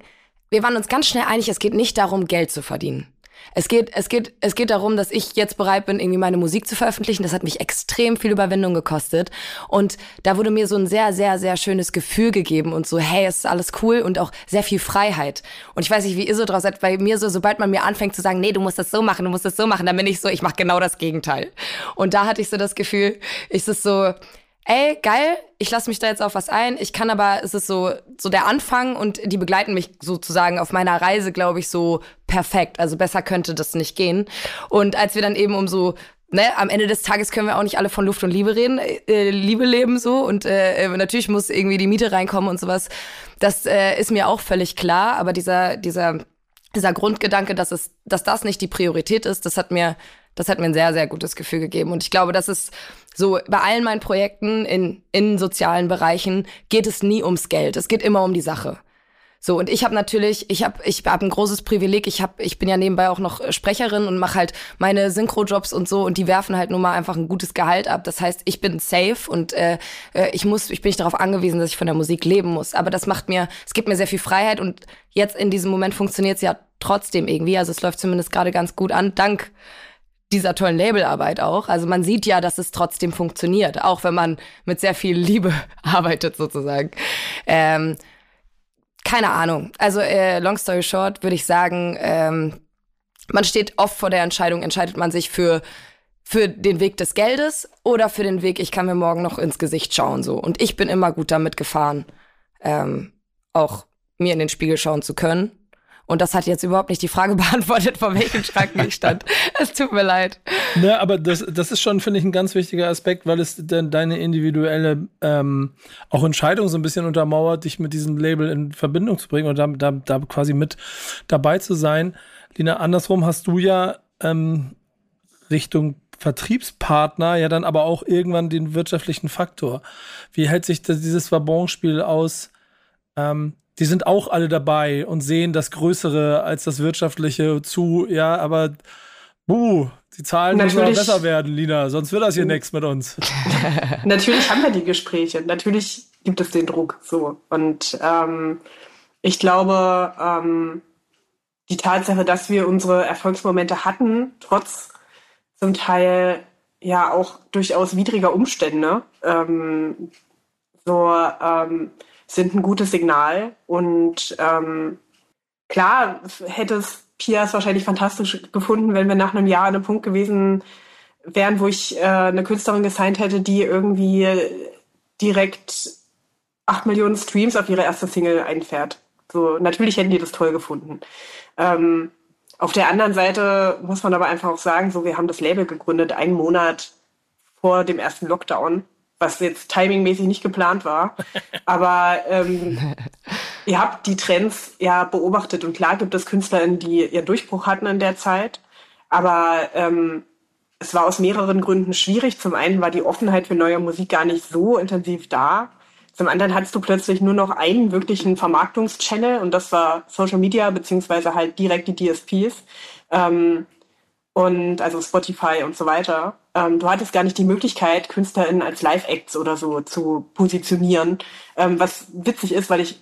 wir waren uns ganz schnell einig, es geht nicht darum, Geld zu verdienen. Es geht, es geht, es geht darum, dass ich jetzt bereit bin, irgendwie meine Musik zu veröffentlichen. Das hat mich extrem viel Überwindung gekostet. Und da wurde mir so ein sehr, sehr, sehr schönes Gefühl gegeben und so, hey, es ist alles cool und auch sehr viel Freiheit. Und ich weiß nicht, wie ihr so draus seid, bei mir so, sobald man mir anfängt zu sagen, nee, du musst das so machen, du musst das so machen, dann bin ich so, ich mache genau das Gegenteil. Und da hatte ich so das Gefühl, ist es so, ey, geil, ich lasse mich da jetzt auf was ein. Ich kann aber, es ist so, so der Anfang und die begleiten mich sozusagen auf meiner Reise, glaube ich, so perfekt. Also besser könnte das nicht gehen. Und als wir dann eben um so Ne, am Ende des Tages können wir auch nicht alle von Luft und Liebe reden, äh, Liebe leben so und äh, natürlich muss irgendwie die Miete reinkommen und sowas. Das äh, ist mir auch völlig klar, aber dieser dieser dieser Grundgedanke, dass es dass das nicht die Priorität ist, das hat mir das hat mir ein sehr sehr gutes Gefühl gegeben und ich glaube, das ist so, bei allen meinen Projekten in, in sozialen Bereichen geht es nie ums Geld. Es geht immer um die Sache. So, und ich habe natürlich, ich habe ich hab ein großes Privileg. Ich, hab, ich bin ja nebenbei auch noch Sprecherin und mache halt meine Synchro-Jobs und so und die werfen halt nun mal einfach ein gutes Gehalt ab. Das heißt, ich bin safe und äh, äh, ich muss, ich bin nicht darauf angewiesen, dass ich von der Musik leben muss. Aber das macht mir, es gibt mir sehr viel Freiheit und jetzt in diesem Moment funktioniert es ja trotzdem irgendwie. Also es läuft zumindest gerade ganz gut an, dank dieser tollen Labelarbeit auch. Also man sieht ja, dass es trotzdem funktioniert, auch wenn man mit sehr viel Liebe arbeitet sozusagen. Ähm, keine Ahnung. Also äh, long story short würde ich sagen, ähm, man steht oft vor der Entscheidung, entscheidet man sich für für den Weg des Geldes oder für den Weg, ich kann mir morgen noch ins Gesicht schauen so. Und ich bin immer gut damit gefahren, ähm, auch mir in den Spiegel schauen zu können und das hat jetzt überhaupt nicht die Frage beantwortet, vor welchem Schranken ich stand. Es tut mir leid. Ne, aber das, das ist schon, finde ich, ein ganz wichtiger Aspekt, weil es denn deine individuelle ähm, auch Entscheidung so ein bisschen untermauert, dich mit diesem Label in Verbindung zu bringen und da, da, da quasi mit dabei zu sein. Lina, andersrum hast du ja ähm, Richtung Vertriebspartner ja dann aber auch irgendwann den wirtschaftlichen Faktor. Wie hält sich das, dieses Wabonspiel aus? Ähm, die sind auch alle dabei und sehen das Größere als das Wirtschaftliche zu, ja, aber buh, die Zahlen müssen besser werden, Lina, sonst wird das hier nichts mit uns. Natürlich haben wir die Gespräche, natürlich gibt es den Druck so. Und ähm, ich glaube, ähm, die Tatsache, dass wir unsere Erfolgsmomente hatten, trotz zum Teil ja auch durchaus widriger Umstände, ähm, so ähm, sind ein gutes Signal. Und ähm, klar hätte es Pias wahrscheinlich fantastisch gefunden, wenn wir nach einem Jahr an einem Punkt gewesen wären, wo ich äh, eine Künstlerin gesigned hätte, die irgendwie direkt acht Millionen Streams auf ihre erste Single einfährt. So, natürlich hätten die das toll gefunden. Ähm, auf der anderen Seite muss man aber einfach auch sagen, so, wir haben das Label gegründet, einen Monat vor dem ersten Lockdown was jetzt timingmäßig nicht geplant war. Aber ähm, ihr habt die Trends ja beobachtet und klar gibt es KünstlerInnen, die ihren Durchbruch hatten in der Zeit. Aber ähm, es war aus mehreren Gründen schwierig. Zum einen war die Offenheit für neue Musik gar nicht so intensiv da. Zum anderen hattest du plötzlich nur noch einen wirklichen Vermarktungschannel und das war Social Media beziehungsweise halt direkt die DSPs. Ähm, und also Spotify und so weiter. Ähm, du hattest gar nicht die Möglichkeit, KünstlerInnen als Live-Acts oder so zu positionieren. Ähm, was witzig ist, weil ich,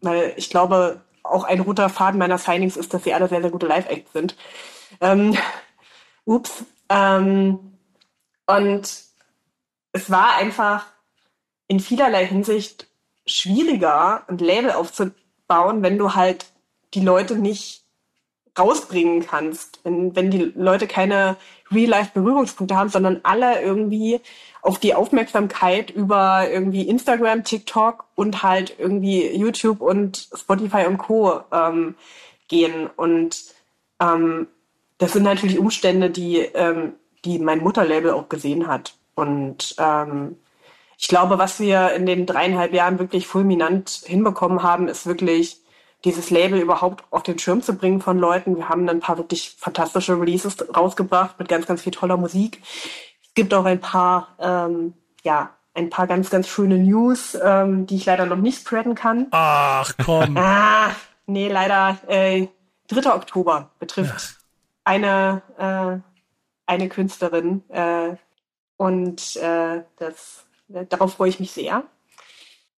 weil ich glaube, auch ein roter Faden meiner Signings ist, dass sie alle sehr, sehr gute Live-Acts sind. Ähm, ups. Ähm, und es war einfach in vielerlei Hinsicht schwieriger, ein Label aufzubauen, wenn du halt die Leute nicht rausbringen kannst, wenn, wenn die Leute keine Real-Life-Berührungspunkte haben, sondern alle irgendwie auf die Aufmerksamkeit über irgendwie Instagram, TikTok und halt irgendwie YouTube und Spotify und Co. Ähm, gehen. Und ähm, das sind natürlich Umstände, die, ähm, die mein Mutterlabel auch gesehen hat. Und ähm, ich glaube, was wir in den dreieinhalb Jahren wirklich fulminant hinbekommen haben, ist wirklich dieses Label überhaupt auf den Schirm zu bringen von Leuten. Wir haben ein paar wirklich fantastische Releases rausgebracht mit ganz, ganz viel toller Musik. Es gibt auch ein paar, ähm, ja, ein paar ganz, ganz schöne News, ähm, die ich leider noch nicht spreaden kann. Ach komm. Ah, nee, leider. Äh, 3. Oktober betrifft ja. eine, äh, eine Künstlerin. Äh, und äh, das, äh, darauf freue ich mich sehr.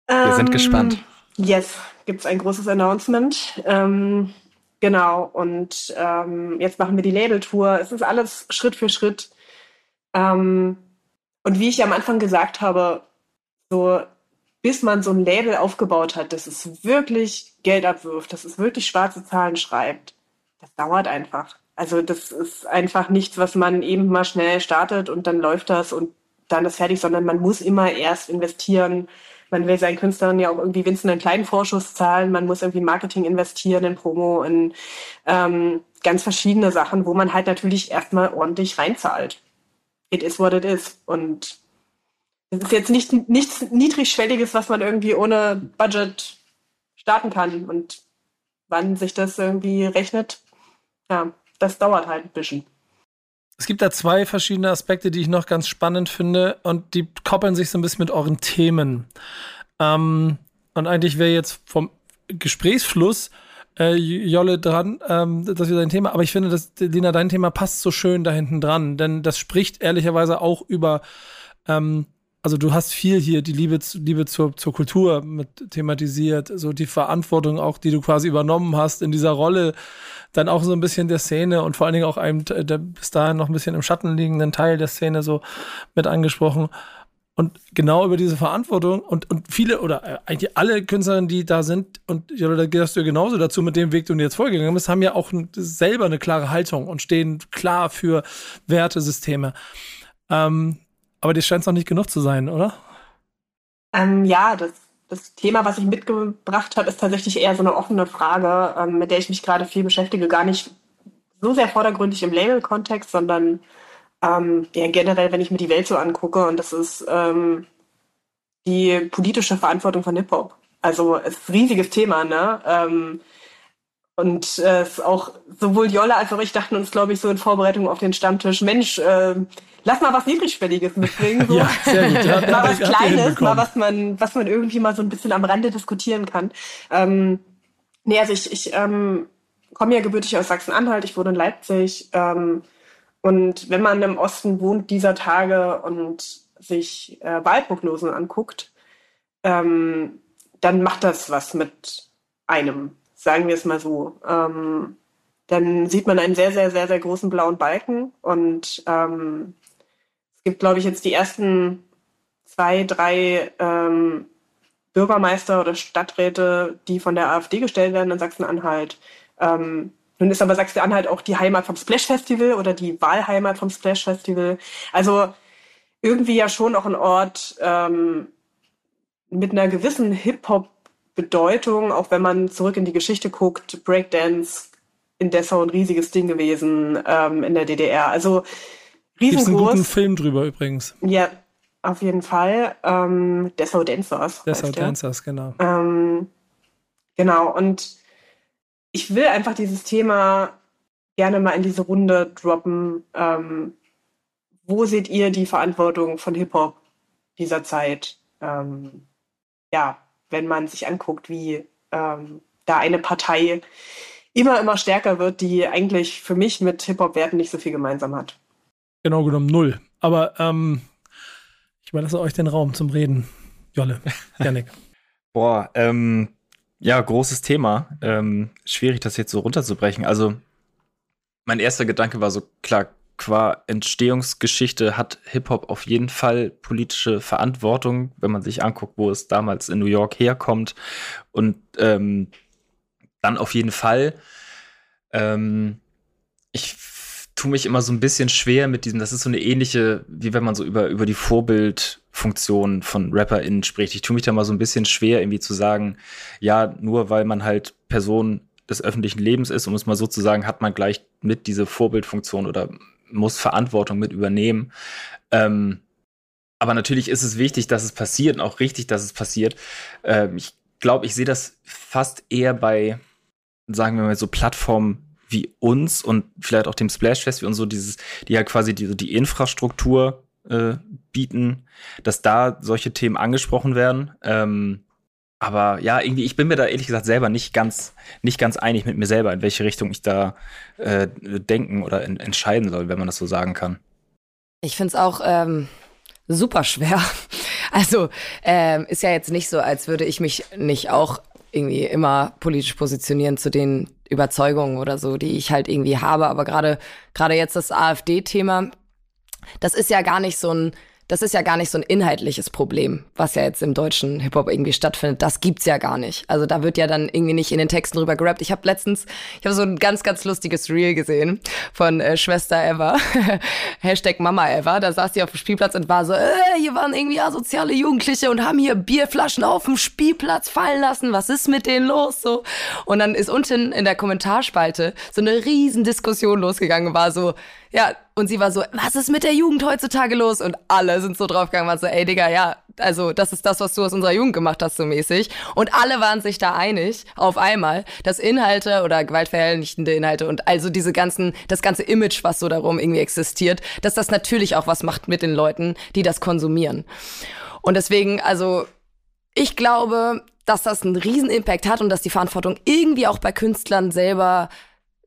Wir sind ähm, gespannt. Yes, gibt es ein großes Announcement. Ähm, genau, und ähm, jetzt machen wir die Labeltour. Es ist alles Schritt für Schritt. Ähm, und wie ich am Anfang gesagt habe, so bis man so ein Label aufgebaut hat, dass es wirklich Geld abwirft, dass es wirklich schwarze Zahlen schreibt, das dauert einfach. Also das ist einfach nichts, was man eben mal schnell startet und dann läuft das und dann ist fertig, sondern man muss immer erst investieren. Man will seinen Künstlern ja auch irgendwie wenigstens einen kleinen Vorschuss zahlen. Man muss irgendwie Marketing investieren, in Promo, in ähm, ganz verschiedene Sachen, wo man halt natürlich erstmal ordentlich reinzahlt. It is what it is. Und es ist jetzt nicht nichts Niedrigschwelliges, was man irgendwie ohne Budget starten kann. Und wann sich das irgendwie rechnet, ja, das dauert halt ein bisschen. Es gibt da zwei verschiedene Aspekte, die ich noch ganz spannend finde und die koppeln sich so ein bisschen mit euren Themen. Ähm, und eigentlich wäre jetzt vom Gesprächsfluss äh, Jolle dran, ähm, das ist dein Thema, aber ich finde, dass Lina, dein Thema passt so schön da hinten dran, denn das spricht ehrlicherweise auch über ähm, also du hast viel hier die Liebe, Liebe zur, zur Kultur mit thematisiert, so die Verantwortung auch, die du quasi übernommen hast in dieser Rolle, dann auch so ein bisschen der Szene und vor allen Dingen auch einem der bis dahin noch ein bisschen im Schatten liegenden Teil der Szene so mit angesprochen. Und genau über diese Verantwortung und, und viele oder äh, eigentlich alle Künstlerinnen, die da sind, und ja, da gehörst du ja genauso dazu mit dem Weg, den du jetzt vorgegangen bist, haben ja auch selber eine klare Haltung und stehen klar für Wertesysteme. Ähm, aber dir scheint es noch nicht genug zu sein, oder? Ähm, ja, das, das Thema, was ich mitgebracht habe, ist tatsächlich eher so eine offene Frage, ähm, mit der ich mich gerade viel beschäftige. Gar nicht so sehr vordergründig im Label-Kontext, sondern ähm, ja, generell, wenn ich mir die Welt so angucke. Und das ist ähm, die politische Verantwortung von Hip-Hop. Also es ist ein riesiges Thema, ne? Ähm, und äh, auch sowohl Jolle als auch ich dachten uns, glaube ich, so in Vorbereitung auf den Stammtisch, Mensch, äh, lass mal was Niedrigschwelliges mitbringen. So. ja, sehr gut. Ja, mal was Kleines, mal was man, was man irgendwie mal so ein bisschen am Rande diskutieren kann. Ähm, nee, also ich, ich ähm, komme ja gebürtig aus Sachsen-Anhalt, ich wohne in Leipzig. Ähm, und wenn man im Osten wohnt dieser Tage und sich äh, Wahlprognosen anguckt, ähm, dann macht das was mit einem, sagen wir es mal so. Ähm, dann sieht man einen sehr, sehr, sehr, sehr großen blauen Balken und ähm, gibt, glaube ich, jetzt die ersten zwei, drei ähm, Bürgermeister oder Stadträte, die von der AfD gestellt werden in Sachsen-Anhalt. Ähm, nun ist aber Sachsen-Anhalt auch die Heimat vom Splash Festival oder die Wahlheimat vom Splash Festival. Also irgendwie ja schon auch ein Ort ähm, mit einer gewissen Hip-Hop-Bedeutung, auch wenn man zurück in die Geschichte guckt. Breakdance in Dessau ein riesiges Ding gewesen ähm, in der DDR. Also riesengroß. Gibt's einen guten Film drüber übrigens. Ja, auf jeden Fall. Ähm, Dessau Dancers. Dessau Dancers, genau. Ähm, genau, und ich will einfach dieses Thema gerne mal in diese Runde droppen. Ähm, wo seht ihr die Verantwortung von Hip-Hop dieser Zeit? Ähm, ja, wenn man sich anguckt, wie ähm, da eine Partei immer, immer stärker wird, die eigentlich für mich mit Hip-Hop-Werten nicht so viel gemeinsam hat. Genau genommen null. Aber ähm, ich überlasse euch den Raum zum Reden. Jolle, Janik. Boah, ähm, ja, großes Thema. Ähm, schwierig, das jetzt so runterzubrechen. Also, mein erster Gedanke war so, klar, qua Entstehungsgeschichte hat Hip-Hop auf jeden Fall politische Verantwortung, wenn man sich anguckt, wo es damals in New York herkommt. Und ähm, dann auf jeden Fall. Ähm, ich tue mich immer so ein bisschen schwer mit diesem, das ist so eine ähnliche, wie wenn man so über, über die Vorbildfunktion von RapperInnen spricht. Ich tue mich da mal so ein bisschen schwer, irgendwie zu sagen, ja, nur weil man halt Person des öffentlichen Lebens ist, um es mal so zu sagen, hat man gleich mit diese Vorbildfunktion oder muss Verantwortung mit übernehmen. Ähm, aber natürlich ist es wichtig, dass es passiert und auch richtig, dass es passiert. Ähm, ich glaube, ich sehe das fast eher bei, sagen wir mal, so Plattformen wie uns und vielleicht auch dem Splash Festival und so dieses, die halt quasi die, die Infrastruktur äh, bieten, dass da solche Themen angesprochen werden. Ähm, aber ja, irgendwie, ich bin mir da ehrlich gesagt selber nicht ganz, nicht ganz einig mit mir selber, in welche Richtung ich da äh, denken oder in, entscheiden soll, wenn man das so sagen kann. Ich finde es auch ähm, super schwer. Also ähm, ist ja jetzt nicht so, als würde ich mich nicht auch irgendwie immer politisch positionieren zu den Überzeugungen oder so, die ich halt irgendwie habe. Aber gerade gerade jetzt das AfD-Thema, das ist ja gar nicht so ein das ist ja gar nicht so ein inhaltliches Problem, was ja jetzt im deutschen Hip-Hop irgendwie stattfindet. Das gibt's ja gar nicht. Also da wird ja dann irgendwie nicht in den Texten drüber gerappt. Ich habe letztens, ich habe so ein ganz, ganz lustiges Reel gesehen von äh, Schwester Eva, Hashtag Mama Eva. Da saß sie auf dem Spielplatz und war so, äh, hier waren irgendwie asoziale Jugendliche und haben hier Bierflaschen auf dem Spielplatz fallen lassen. Was ist mit denen los? So. Und dann ist unten in der Kommentarspalte so eine riesen Diskussion losgegangen, war so, ja, und sie war so, was ist mit der Jugend heutzutage los? Und alle sind so draufgegangen, war so, ey Digga, ja, also das ist das, was du aus unserer Jugend gemacht hast, so mäßig. Und alle waren sich da einig, auf einmal, dass Inhalte oder gewaltverherrlichende Inhalte und also diese ganzen, das ganze Image, was so darum irgendwie existiert, dass das natürlich auch was macht mit den Leuten, die das konsumieren. Und deswegen, also ich glaube, dass das einen riesen Impact hat und dass die Verantwortung irgendwie auch bei Künstlern selber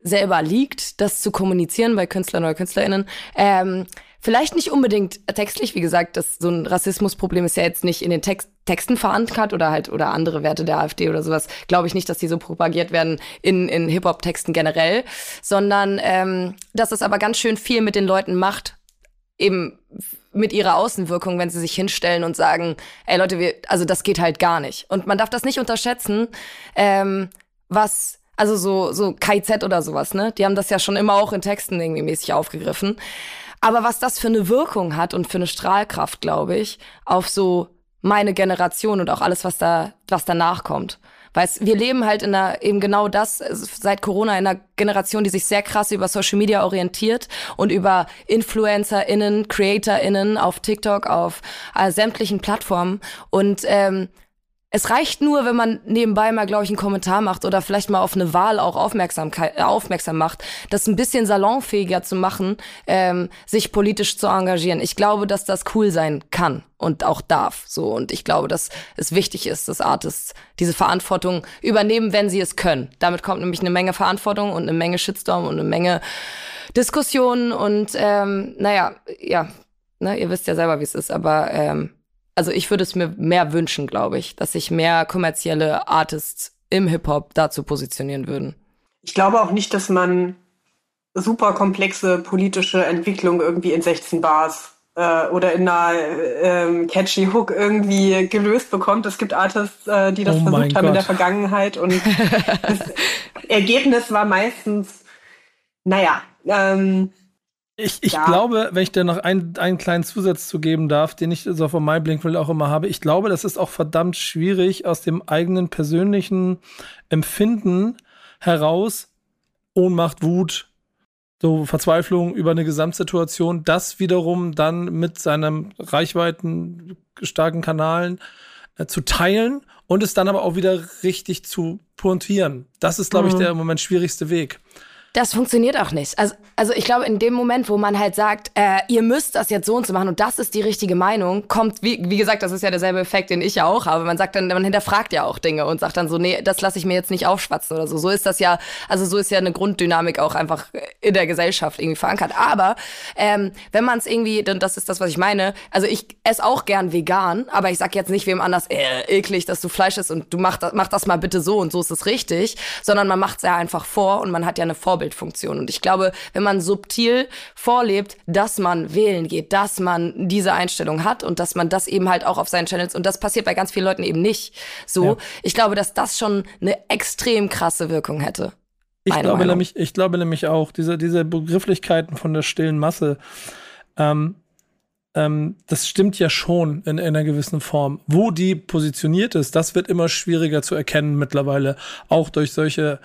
selber liegt, das zu kommunizieren bei Künstlern oder KünstlerInnen. Ähm, vielleicht nicht unbedingt textlich, wie gesagt, das, so ein Rassismusproblem ist ja jetzt nicht in den Text, Texten verankert oder halt oder andere Werte der AfD oder sowas. Glaube ich nicht, dass die so propagiert werden in, in Hip-Hop-Texten generell, sondern ähm, dass es aber ganz schön viel mit den Leuten macht, eben mit ihrer Außenwirkung, wenn sie sich hinstellen und sagen, ey Leute, wir, also das geht halt gar nicht. Und man darf das nicht unterschätzen, ähm, was also so, so KZ oder sowas, ne? Die haben das ja schon immer auch in Texten irgendwie mäßig aufgegriffen. Aber was das für eine Wirkung hat und für eine Strahlkraft, glaube ich, auf so meine Generation und auch alles, was da, was danach kommt. Weil wir leben halt in einer, eben genau das, seit Corona in einer Generation, die sich sehr krass über Social Media orientiert und über InfluencerInnen, CreatorInnen auf TikTok, auf äh, sämtlichen Plattformen. Und ähm, es reicht nur, wenn man nebenbei mal, glaube ich, einen Kommentar macht oder vielleicht mal auf eine Wahl auch Aufmerksamkeit, äh, aufmerksam macht, das ein bisschen salonfähiger zu machen, ähm, sich politisch zu engagieren. Ich glaube, dass das cool sein kann und auch darf. So und ich glaube, dass es wichtig ist, dass Artists diese Verantwortung übernehmen, wenn sie es können. Damit kommt nämlich eine Menge Verantwortung und eine Menge Shitstorm und eine Menge Diskussionen und ähm, naja, ja, ne, ihr wisst ja selber, wie es ist, aber ähm, also ich würde es mir mehr wünschen, glaube ich, dass sich mehr kommerzielle Artists im Hip-Hop dazu positionieren würden. Ich glaube auch nicht, dass man super komplexe politische Entwicklung irgendwie in 16 Bars äh, oder in einer ähm, catchy Hook irgendwie gelöst bekommt. Es gibt Artists, äh, die das oh versucht haben Gott. in der Vergangenheit und das Ergebnis war meistens, naja, ähm, ich, ich ja. glaube, wenn ich da noch ein, einen kleinen Zusatz zu geben darf, den ich so von MyBlinkwill auch immer habe, ich glaube, das ist auch verdammt schwierig, aus dem eigenen persönlichen Empfinden heraus Ohnmacht, Wut, so Verzweiflung über eine Gesamtsituation, das wiederum dann mit seinem reichweiten starken Kanalen äh, zu teilen und es dann aber auch wieder richtig zu pointieren. Das ist, glaube mhm. ich, der im Moment schwierigste Weg. Das funktioniert auch nicht. Also, also ich glaube, in dem Moment, wo man halt sagt, äh, ihr müsst das jetzt so und so machen und das ist die richtige Meinung, kommt, wie, wie gesagt, das ist ja derselbe Effekt, den ich ja auch habe. Man sagt dann, man hinterfragt ja auch Dinge und sagt dann so, nee, das lasse ich mir jetzt nicht aufschwatzen oder so. So ist das ja, also so ist ja eine Grunddynamik auch einfach in der Gesellschaft irgendwie verankert. Aber ähm, wenn man es irgendwie, dann das ist das, was ich meine, also ich esse auch gern vegan, aber ich sag jetzt nicht wem anders, äh, eklig, dass du Fleisch isst und du mach mach das mal bitte so und so ist es richtig, sondern man macht es ja einfach vor und man hat ja eine Vorbereitung Vorbildfunktion. Und ich glaube, wenn man subtil vorlebt, dass man wählen geht, dass man diese Einstellung hat und dass man das eben halt auch auf seinen Channels, und das passiert bei ganz vielen Leuten eben nicht so, ja. ich glaube, dass das schon eine extrem krasse Wirkung hätte. Ich glaube, nämlich, ich glaube nämlich auch, diese, diese Begrifflichkeiten von der stillen Masse, ähm, ähm, das stimmt ja schon in, in, einer gewissen Form. Wo die positioniert ist, das wird immer schwieriger zu erkennen mittlerweile, auch durch solche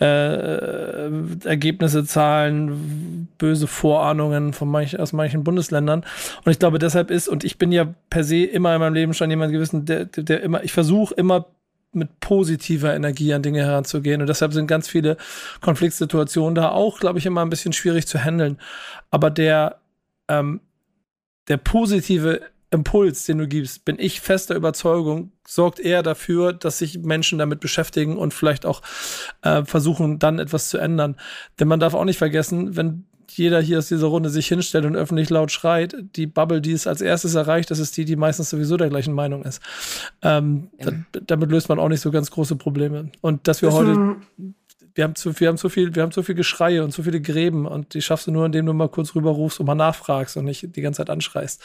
äh, Ergebnisse, Zahlen, böse Vorahnungen von manch, aus manchen Bundesländern. Und ich glaube, deshalb ist, und ich bin ja per se immer in meinem Leben schon jemand gewesen, der, der immer, ich versuche immer mit positiver Energie an Dinge heranzugehen. Und deshalb sind ganz viele Konfliktsituationen da auch, glaube ich, immer ein bisschen schwierig zu handeln. Aber der, ähm, der positive Impuls, den du gibst, bin ich fester Überzeugung, sorgt eher dafür, dass sich Menschen damit beschäftigen und vielleicht auch äh, versuchen, dann etwas zu ändern. Denn man darf auch nicht vergessen, wenn jeder hier aus dieser Runde sich hinstellt und öffentlich laut schreit, die Bubble, die es als erstes erreicht, das ist die, die meistens sowieso der gleichen Meinung ist. Ähm, ja. da, damit löst man auch nicht so ganz große Probleme. Und dass wir das heute wir haben zu, wir haben zu viel, wir haben zu viel Geschreie und zu viele Gräben und die schaffst du nur, indem du mal kurz rüberrufst und mal nachfragst und nicht die ganze Zeit anschreist.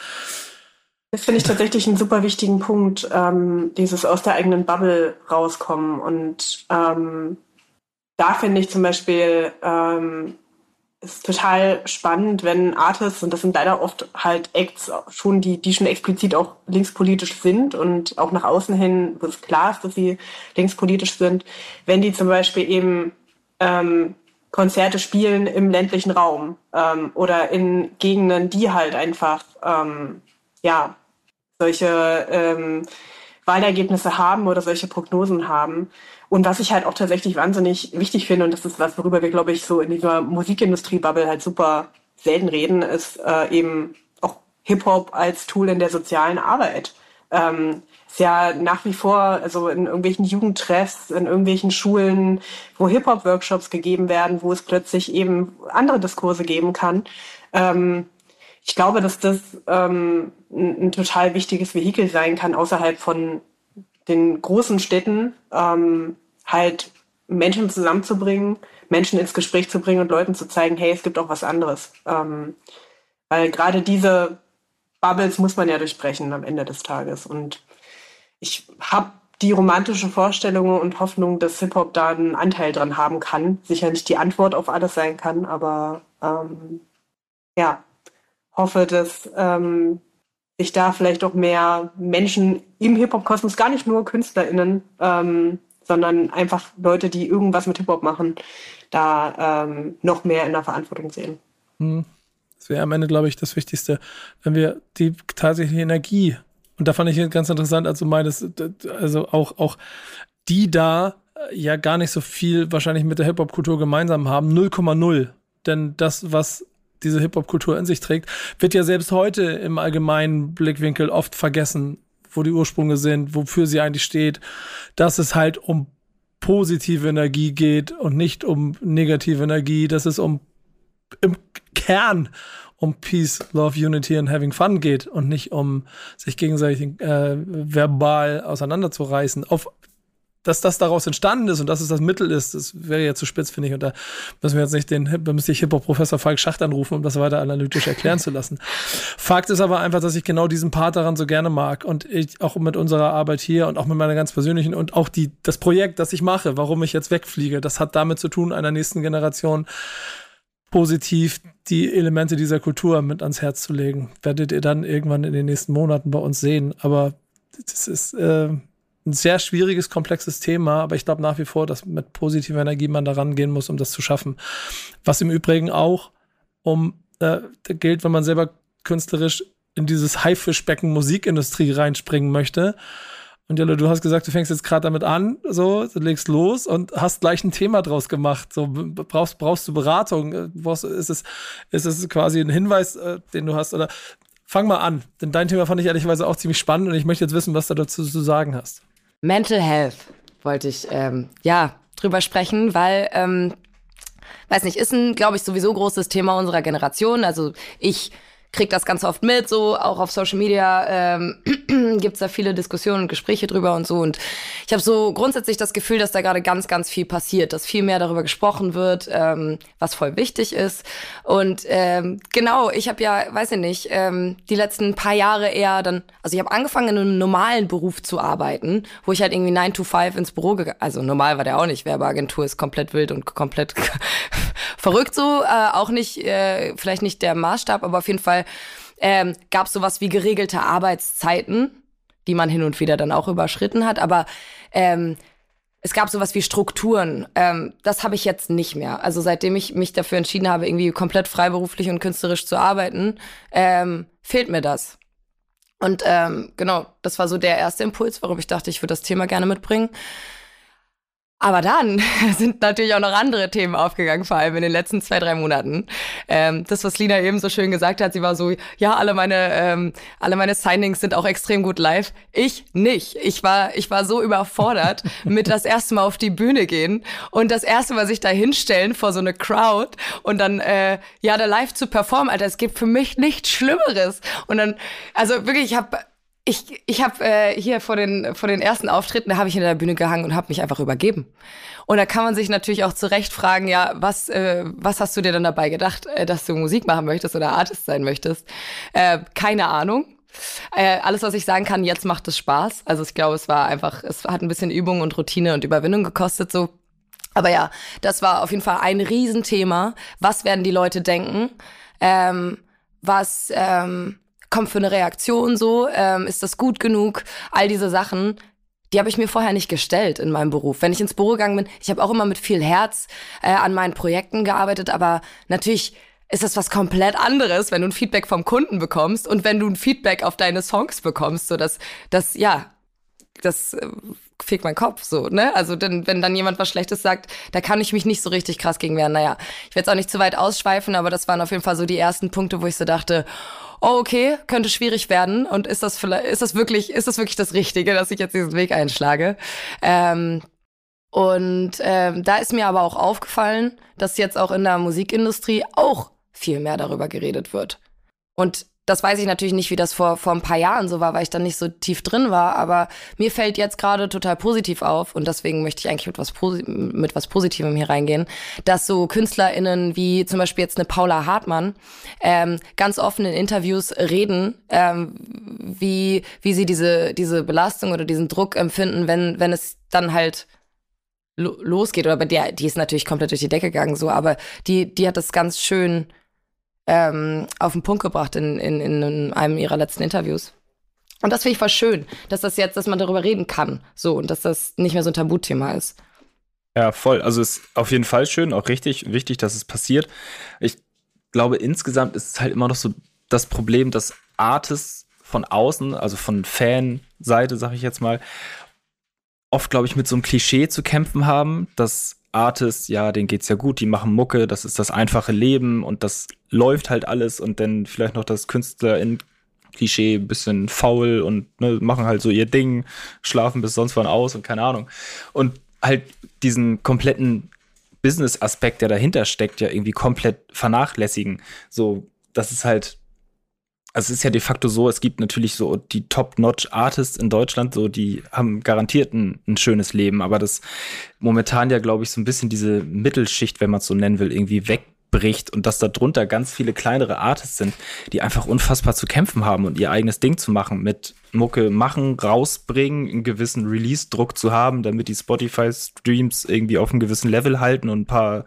Das finde ich tatsächlich einen super wichtigen Punkt, ähm, dieses aus der eigenen Bubble rauskommen. Und ähm, da finde ich zum Beispiel ähm, ist total spannend, wenn Artists, und das sind leider oft halt Acts schon, die, die schon explizit auch linkspolitisch sind und auch nach außen hin, wo es klar ist, dass sie linkspolitisch sind, wenn die zum Beispiel eben ähm, Konzerte spielen im ländlichen Raum ähm, oder in Gegenden, die halt einfach ähm, ja solche ähm, Wahlergebnisse haben oder solche Prognosen haben. Und was ich halt auch tatsächlich wahnsinnig wichtig finde, und das ist was, worüber wir, glaube ich, so in dieser Musikindustrie-Bubble halt super selten reden, ist äh, eben auch Hip-Hop als Tool in der sozialen Arbeit. Ähm, ist ja nach wie vor, also in irgendwelchen Jugendtreffs, in irgendwelchen Schulen, wo Hip-Hop-Workshops gegeben werden, wo es plötzlich eben andere Diskurse geben kann. Ähm, ich glaube, dass das ähm, ein, ein, total wichtiges Vehikel sein kann, außerhalb von den großen Städten, ähm, halt Menschen zusammenzubringen, Menschen ins Gespräch zu bringen und Leuten zu zeigen, hey, es gibt auch was anderes. Ähm, weil gerade diese Bubbles muss man ja durchbrechen am Ende des Tages. Und ich habe die romantische Vorstellung und Hoffnung, dass Hip-Hop da einen Anteil dran haben kann. Sicher nicht die Antwort auf alles sein kann, aber ähm, ja, hoffe, dass ähm, sich da vielleicht auch mehr Menschen im Hip-Hop-Kosmos, gar nicht nur KünstlerInnen, ähm, sondern einfach Leute, die irgendwas mit Hip-Hop machen, da ähm, noch mehr in der Verantwortung sehen. Hm. Das wäre am Ende, glaube ich, das Wichtigste, wenn wir die tatsächliche Energie, und da fand ich ganz interessant, als du meintest, also auch, auch die da äh, ja gar nicht so viel wahrscheinlich mit der Hip-Hop-Kultur gemeinsam haben, 0,0. Denn das, was diese Hip-Hop-Kultur in sich trägt, wird ja selbst heute im allgemeinen Blickwinkel oft vergessen, wo die Ursprünge sind, wofür sie eigentlich steht, dass es halt um positive Energie geht und nicht um negative Energie, dass es um im Kern um Peace, Love, Unity and Having Fun geht und nicht um sich gegenseitig äh, verbal auseinanderzureißen. Auf dass das daraus entstanden ist und dass es das Mittel ist, das wäre ja zu spitz, finde ich. Und da müssen wir jetzt nicht den, da müsste ich Hip-Hop-Professor Falk Schacht anrufen, um das weiter analytisch erklären zu lassen. Fakt ist aber einfach, dass ich genau diesen Part daran so gerne mag und ich auch mit unserer Arbeit hier und auch mit meiner ganz persönlichen und auch die, das Projekt, das ich mache, warum ich jetzt wegfliege, das hat damit zu tun, einer nächsten Generation positiv die Elemente dieser Kultur mit ans Herz zu legen. Werdet ihr dann irgendwann in den nächsten Monaten bei uns sehen. Aber das ist, äh, ein sehr schwieriges, komplexes Thema, aber ich glaube nach wie vor, dass mit positiver Energie man daran gehen muss, um das zu schaffen. Was im Übrigen auch um äh, gilt, wenn man selber künstlerisch in dieses Haifischbecken Musikindustrie reinspringen möchte. Und Jelle, du hast gesagt, du fängst jetzt gerade damit an, so, du legst los und hast gleich ein Thema draus gemacht. So, brauchst, brauchst du Beratung? Brauchst, ist es, ist es quasi ein Hinweis, äh, den du hast? Oder fang mal an, denn dein Thema fand ich ehrlicherweise auch ziemlich spannend und ich möchte jetzt wissen, was du dazu zu sagen hast. Mental Health wollte ich ähm, ja drüber sprechen, weil ähm, weiß nicht, ist ein, glaube ich, sowieso großes Thema unserer Generation. Also ich kriege das ganz oft mit, so auch auf Social Media ähm, gibt da viele Diskussionen und Gespräche drüber und so. Und ich habe so grundsätzlich das Gefühl, dass da gerade ganz, ganz viel passiert, dass viel mehr darüber gesprochen wird, ähm, was voll wichtig ist. Und ähm, genau, ich habe ja, weiß ich nicht, ähm, die letzten paar Jahre eher dann, also ich habe angefangen in einem normalen Beruf zu arbeiten, wo ich halt irgendwie 9 to 5 ins Büro gegangen, also normal war der auch nicht, Werbeagentur ist komplett wild und komplett verrückt so, äh, auch nicht, äh, vielleicht nicht der Maßstab, aber auf jeden Fall ähm, gab es sowas wie geregelte Arbeitszeiten, die man hin und wieder dann auch überschritten hat, aber ähm, es gab sowas wie Strukturen. Ähm, das habe ich jetzt nicht mehr. Also seitdem ich mich dafür entschieden habe, irgendwie komplett freiberuflich und künstlerisch zu arbeiten, ähm, fehlt mir das. Und ähm, genau, das war so der erste Impuls, warum ich dachte, ich würde das Thema gerne mitbringen. Aber dann sind natürlich auch noch andere Themen aufgegangen, vor allem in den letzten zwei, drei Monaten. Ähm, das, was Lina eben so schön gesagt hat, sie war so, ja, alle meine, ähm, alle meine Signings sind auch extrem gut live. Ich nicht. Ich war, ich war so überfordert mit das erste Mal auf die Bühne gehen und das erste Mal sich da hinstellen vor so eine Crowd und dann, äh, ja, da live zu performen. Alter, es gibt für mich nichts Schlimmeres. Und dann, also wirklich, ich habe ich, ich habe äh, hier vor den, vor den ersten Auftritten, da habe ich in der Bühne gehangen und habe mich einfach übergeben. Und da kann man sich natürlich auch zu Recht fragen, ja, was, äh, was hast du dir dann dabei gedacht, äh, dass du Musik machen möchtest oder Artist sein möchtest? Äh, keine Ahnung. Äh, alles, was ich sagen kann, jetzt macht es Spaß. Also ich glaube, es war einfach, es hat ein bisschen Übung und Routine und Überwindung gekostet so. Aber ja, das war auf jeden Fall ein Riesenthema. Was werden die Leute denken? Ähm, was ähm, kommt für eine Reaktion so? Ähm, ist das gut genug? All diese Sachen, die habe ich mir vorher nicht gestellt in meinem Beruf. Wenn ich ins Büro gegangen bin, ich habe auch immer mit viel Herz äh, an meinen Projekten gearbeitet, aber natürlich ist das was komplett anderes, wenn du ein Feedback vom Kunden bekommst und wenn du ein Feedback auf deine Songs bekommst, so dass das ja, das fegt mein Kopf so, ne? Also denn, wenn dann jemand was Schlechtes sagt, da kann ich mich nicht so richtig krass gegen wehren. Naja, ich werde jetzt auch nicht zu weit ausschweifen, aber das waren auf jeden Fall so die ersten Punkte, wo ich so dachte, oh, okay, könnte schwierig werden. Und ist das vielleicht, ist das wirklich, ist das wirklich das Richtige, dass ich jetzt diesen Weg einschlage? Ähm, und ähm, da ist mir aber auch aufgefallen, dass jetzt auch in der Musikindustrie auch viel mehr darüber geredet wird. Und das weiß ich natürlich nicht, wie das vor, vor ein paar Jahren so war, weil ich dann nicht so tief drin war, aber mir fällt jetzt gerade total positiv auf und deswegen möchte ich eigentlich mit was, mit was Positivem hier reingehen, dass so KünstlerInnen wie zum Beispiel jetzt eine Paula Hartmann ähm, ganz offen in Interviews reden, ähm, wie, wie sie diese, diese Belastung oder diesen Druck empfinden, wenn, wenn es dann halt losgeht. Oder bei der, die ist natürlich komplett durch die Decke gegangen, so, aber die, die hat das ganz schön ähm, auf den Punkt gebracht in, in, in einem ihrer letzten Interviews. Und das finde ich voll schön, dass das jetzt, dass man darüber reden kann, so und dass das nicht mehr so ein Tabuthema ist. Ja, voll. Also ist auf jeden Fall schön, auch richtig wichtig, dass es passiert. Ich glaube, insgesamt ist es halt immer noch so das Problem, dass Artists von außen, also von Fanseite, sag ich jetzt mal, oft, glaube ich, mit so einem Klischee zu kämpfen haben, dass Artists, ja, denen geht's ja gut, die machen Mucke, das ist das einfache Leben und das läuft halt alles und dann vielleicht noch das Künstler in Klischee bisschen faul und ne, machen halt so ihr Ding, schlafen bis sonst wann aus und keine Ahnung. Und halt diesen kompletten Business-Aspekt, der dahinter steckt, ja irgendwie komplett vernachlässigen. So, das ist halt also es ist ja de facto so, es gibt natürlich so die Top-Notch-Artists in Deutschland, so die haben garantiert ein, ein schönes Leben, aber das momentan ja, glaube ich, so ein bisschen diese Mittelschicht, wenn man es so nennen will, irgendwie wegbricht und dass da drunter ganz viele kleinere Artists sind, die einfach unfassbar zu kämpfen haben und ihr eigenes Ding zu machen, mit Mucke machen, rausbringen, einen gewissen Release-Druck zu haben, damit die Spotify-Streams irgendwie auf einem gewissen Level halten und ein paar,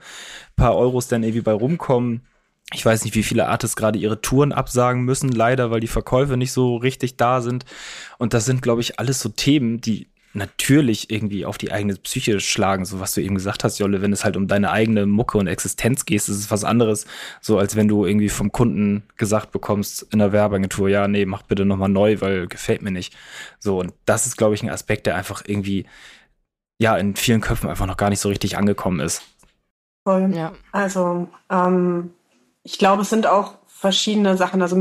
paar Euros dann irgendwie bei rumkommen ich weiß nicht, wie viele Artists gerade ihre Touren absagen müssen, leider, weil die Verkäufe nicht so richtig da sind. Und das sind, glaube ich, alles so Themen, die natürlich irgendwie auf die eigene Psyche schlagen, so was du eben gesagt hast, Jolle, wenn es halt um deine eigene Mucke und Existenz geht, ist es was anderes, so als wenn du irgendwie vom Kunden gesagt bekommst in der Werbeagentur, ja, nee, mach bitte nochmal neu, weil gefällt mir nicht. So, und das ist, glaube ich, ein Aspekt, der einfach irgendwie, ja, in vielen Köpfen einfach noch gar nicht so richtig angekommen ist. Voll. Ja. Also, ähm, ich glaube, es sind auch verschiedene Sachen. Also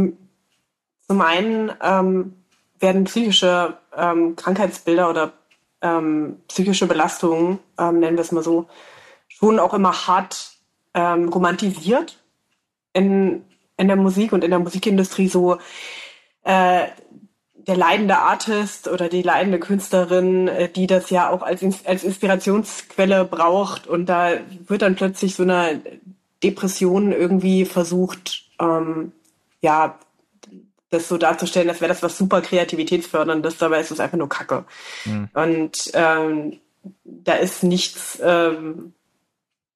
zum einen ähm, werden psychische ähm, Krankheitsbilder oder ähm, psychische Belastungen, ähm, nennen wir es mal so, schon auch immer hart ähm, romantisiert in, in der Musik und in der Musikindustrie so äh, der leidende Artist oder die leidende Künstlerin, äh, die das ja auch als, als Inspirationsquelle braucht und da wird dann plötzlich so eine Depressionen irgendwie versucht, ähm, ja, das so darzustellen, als wäre das was super Kreativitätsförderndes, dabei ist es einfach nur Kacke. Mhm. Und ähm, da ist nichts, ähm,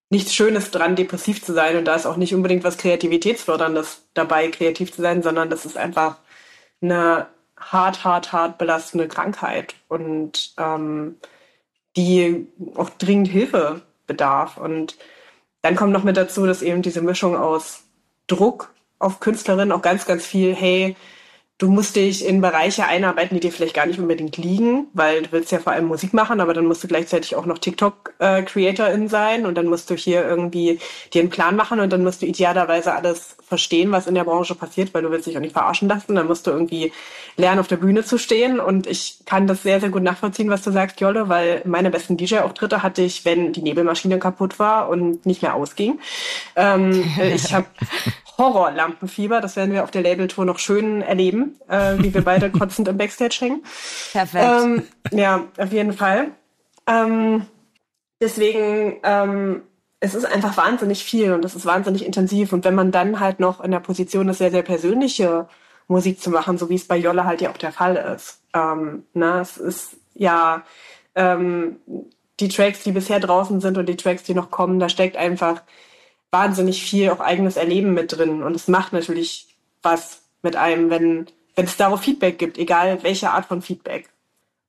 nichts Schönes dran, depressiv zu sein und da ist auch nicht unbedingt was Kreativitätsförderndes dabei, kreativ zu sein, sondern das ist einfach eine hart, hart, hart belastende Krankheit und ähm, die auch dringend Hilfe bedarf. Und dann kommt noch mit dazu, dass eben diese Mischung aus Druck auf Künstlerinnen auch ganz, ganz viel, hey, du musst dich in Bereiche einarbeiten, die dir vielleicht gar nicht unbedingt liegen, weil du willst ja vor allem Musik machen, aber dann musst du gleichzeitig auch noch TikTok-Creatorin äh, sein und dann musst du hier irgendwie dir einen Plan machen und dann musst du idealerweise alles verstehen, was in der Branche passiert, weil du willst dich auch nicht verarschen lassen. Dann musst du irgendwie lernen, auf der Bühne zu stehen und ich kann das sehr, sehr gut nachvollziehen, was du sagst, Jolle, weil meine besten DJ-Auftritte hatte ich, wenn die Nebelmaschine kaputt war und nicht mehr ausging. Ähm, ich habe Horrorlampenfieber. Das werden wir auf der Labeltour noch schön erleben, äh, wie wir beide kotzend im Backstage hängen. Perfekt. Ähm, ja, auf jeden Fall. Ähm, deswegen, ähm, es ist einfach wahnsinnig viel und es ist wahnsinnig intensiv. Und wenn man dann halt noch in der Position ist, sehr, sehr persönliche Musik zu machen, so wie es bei Jolle halt ja auch der Fall ist. Ähm, ne? Es ist ja ähm, die Tracks, die bisher draußen sind und die Tracks, die noch kommen, da steckt einfach wahnsinnig viel auch eigenes Erleben mit drin. Und es macht natürlich was mit einem, wenn, wenn es darauf Feedback gibt, egal welche Art von Feedback.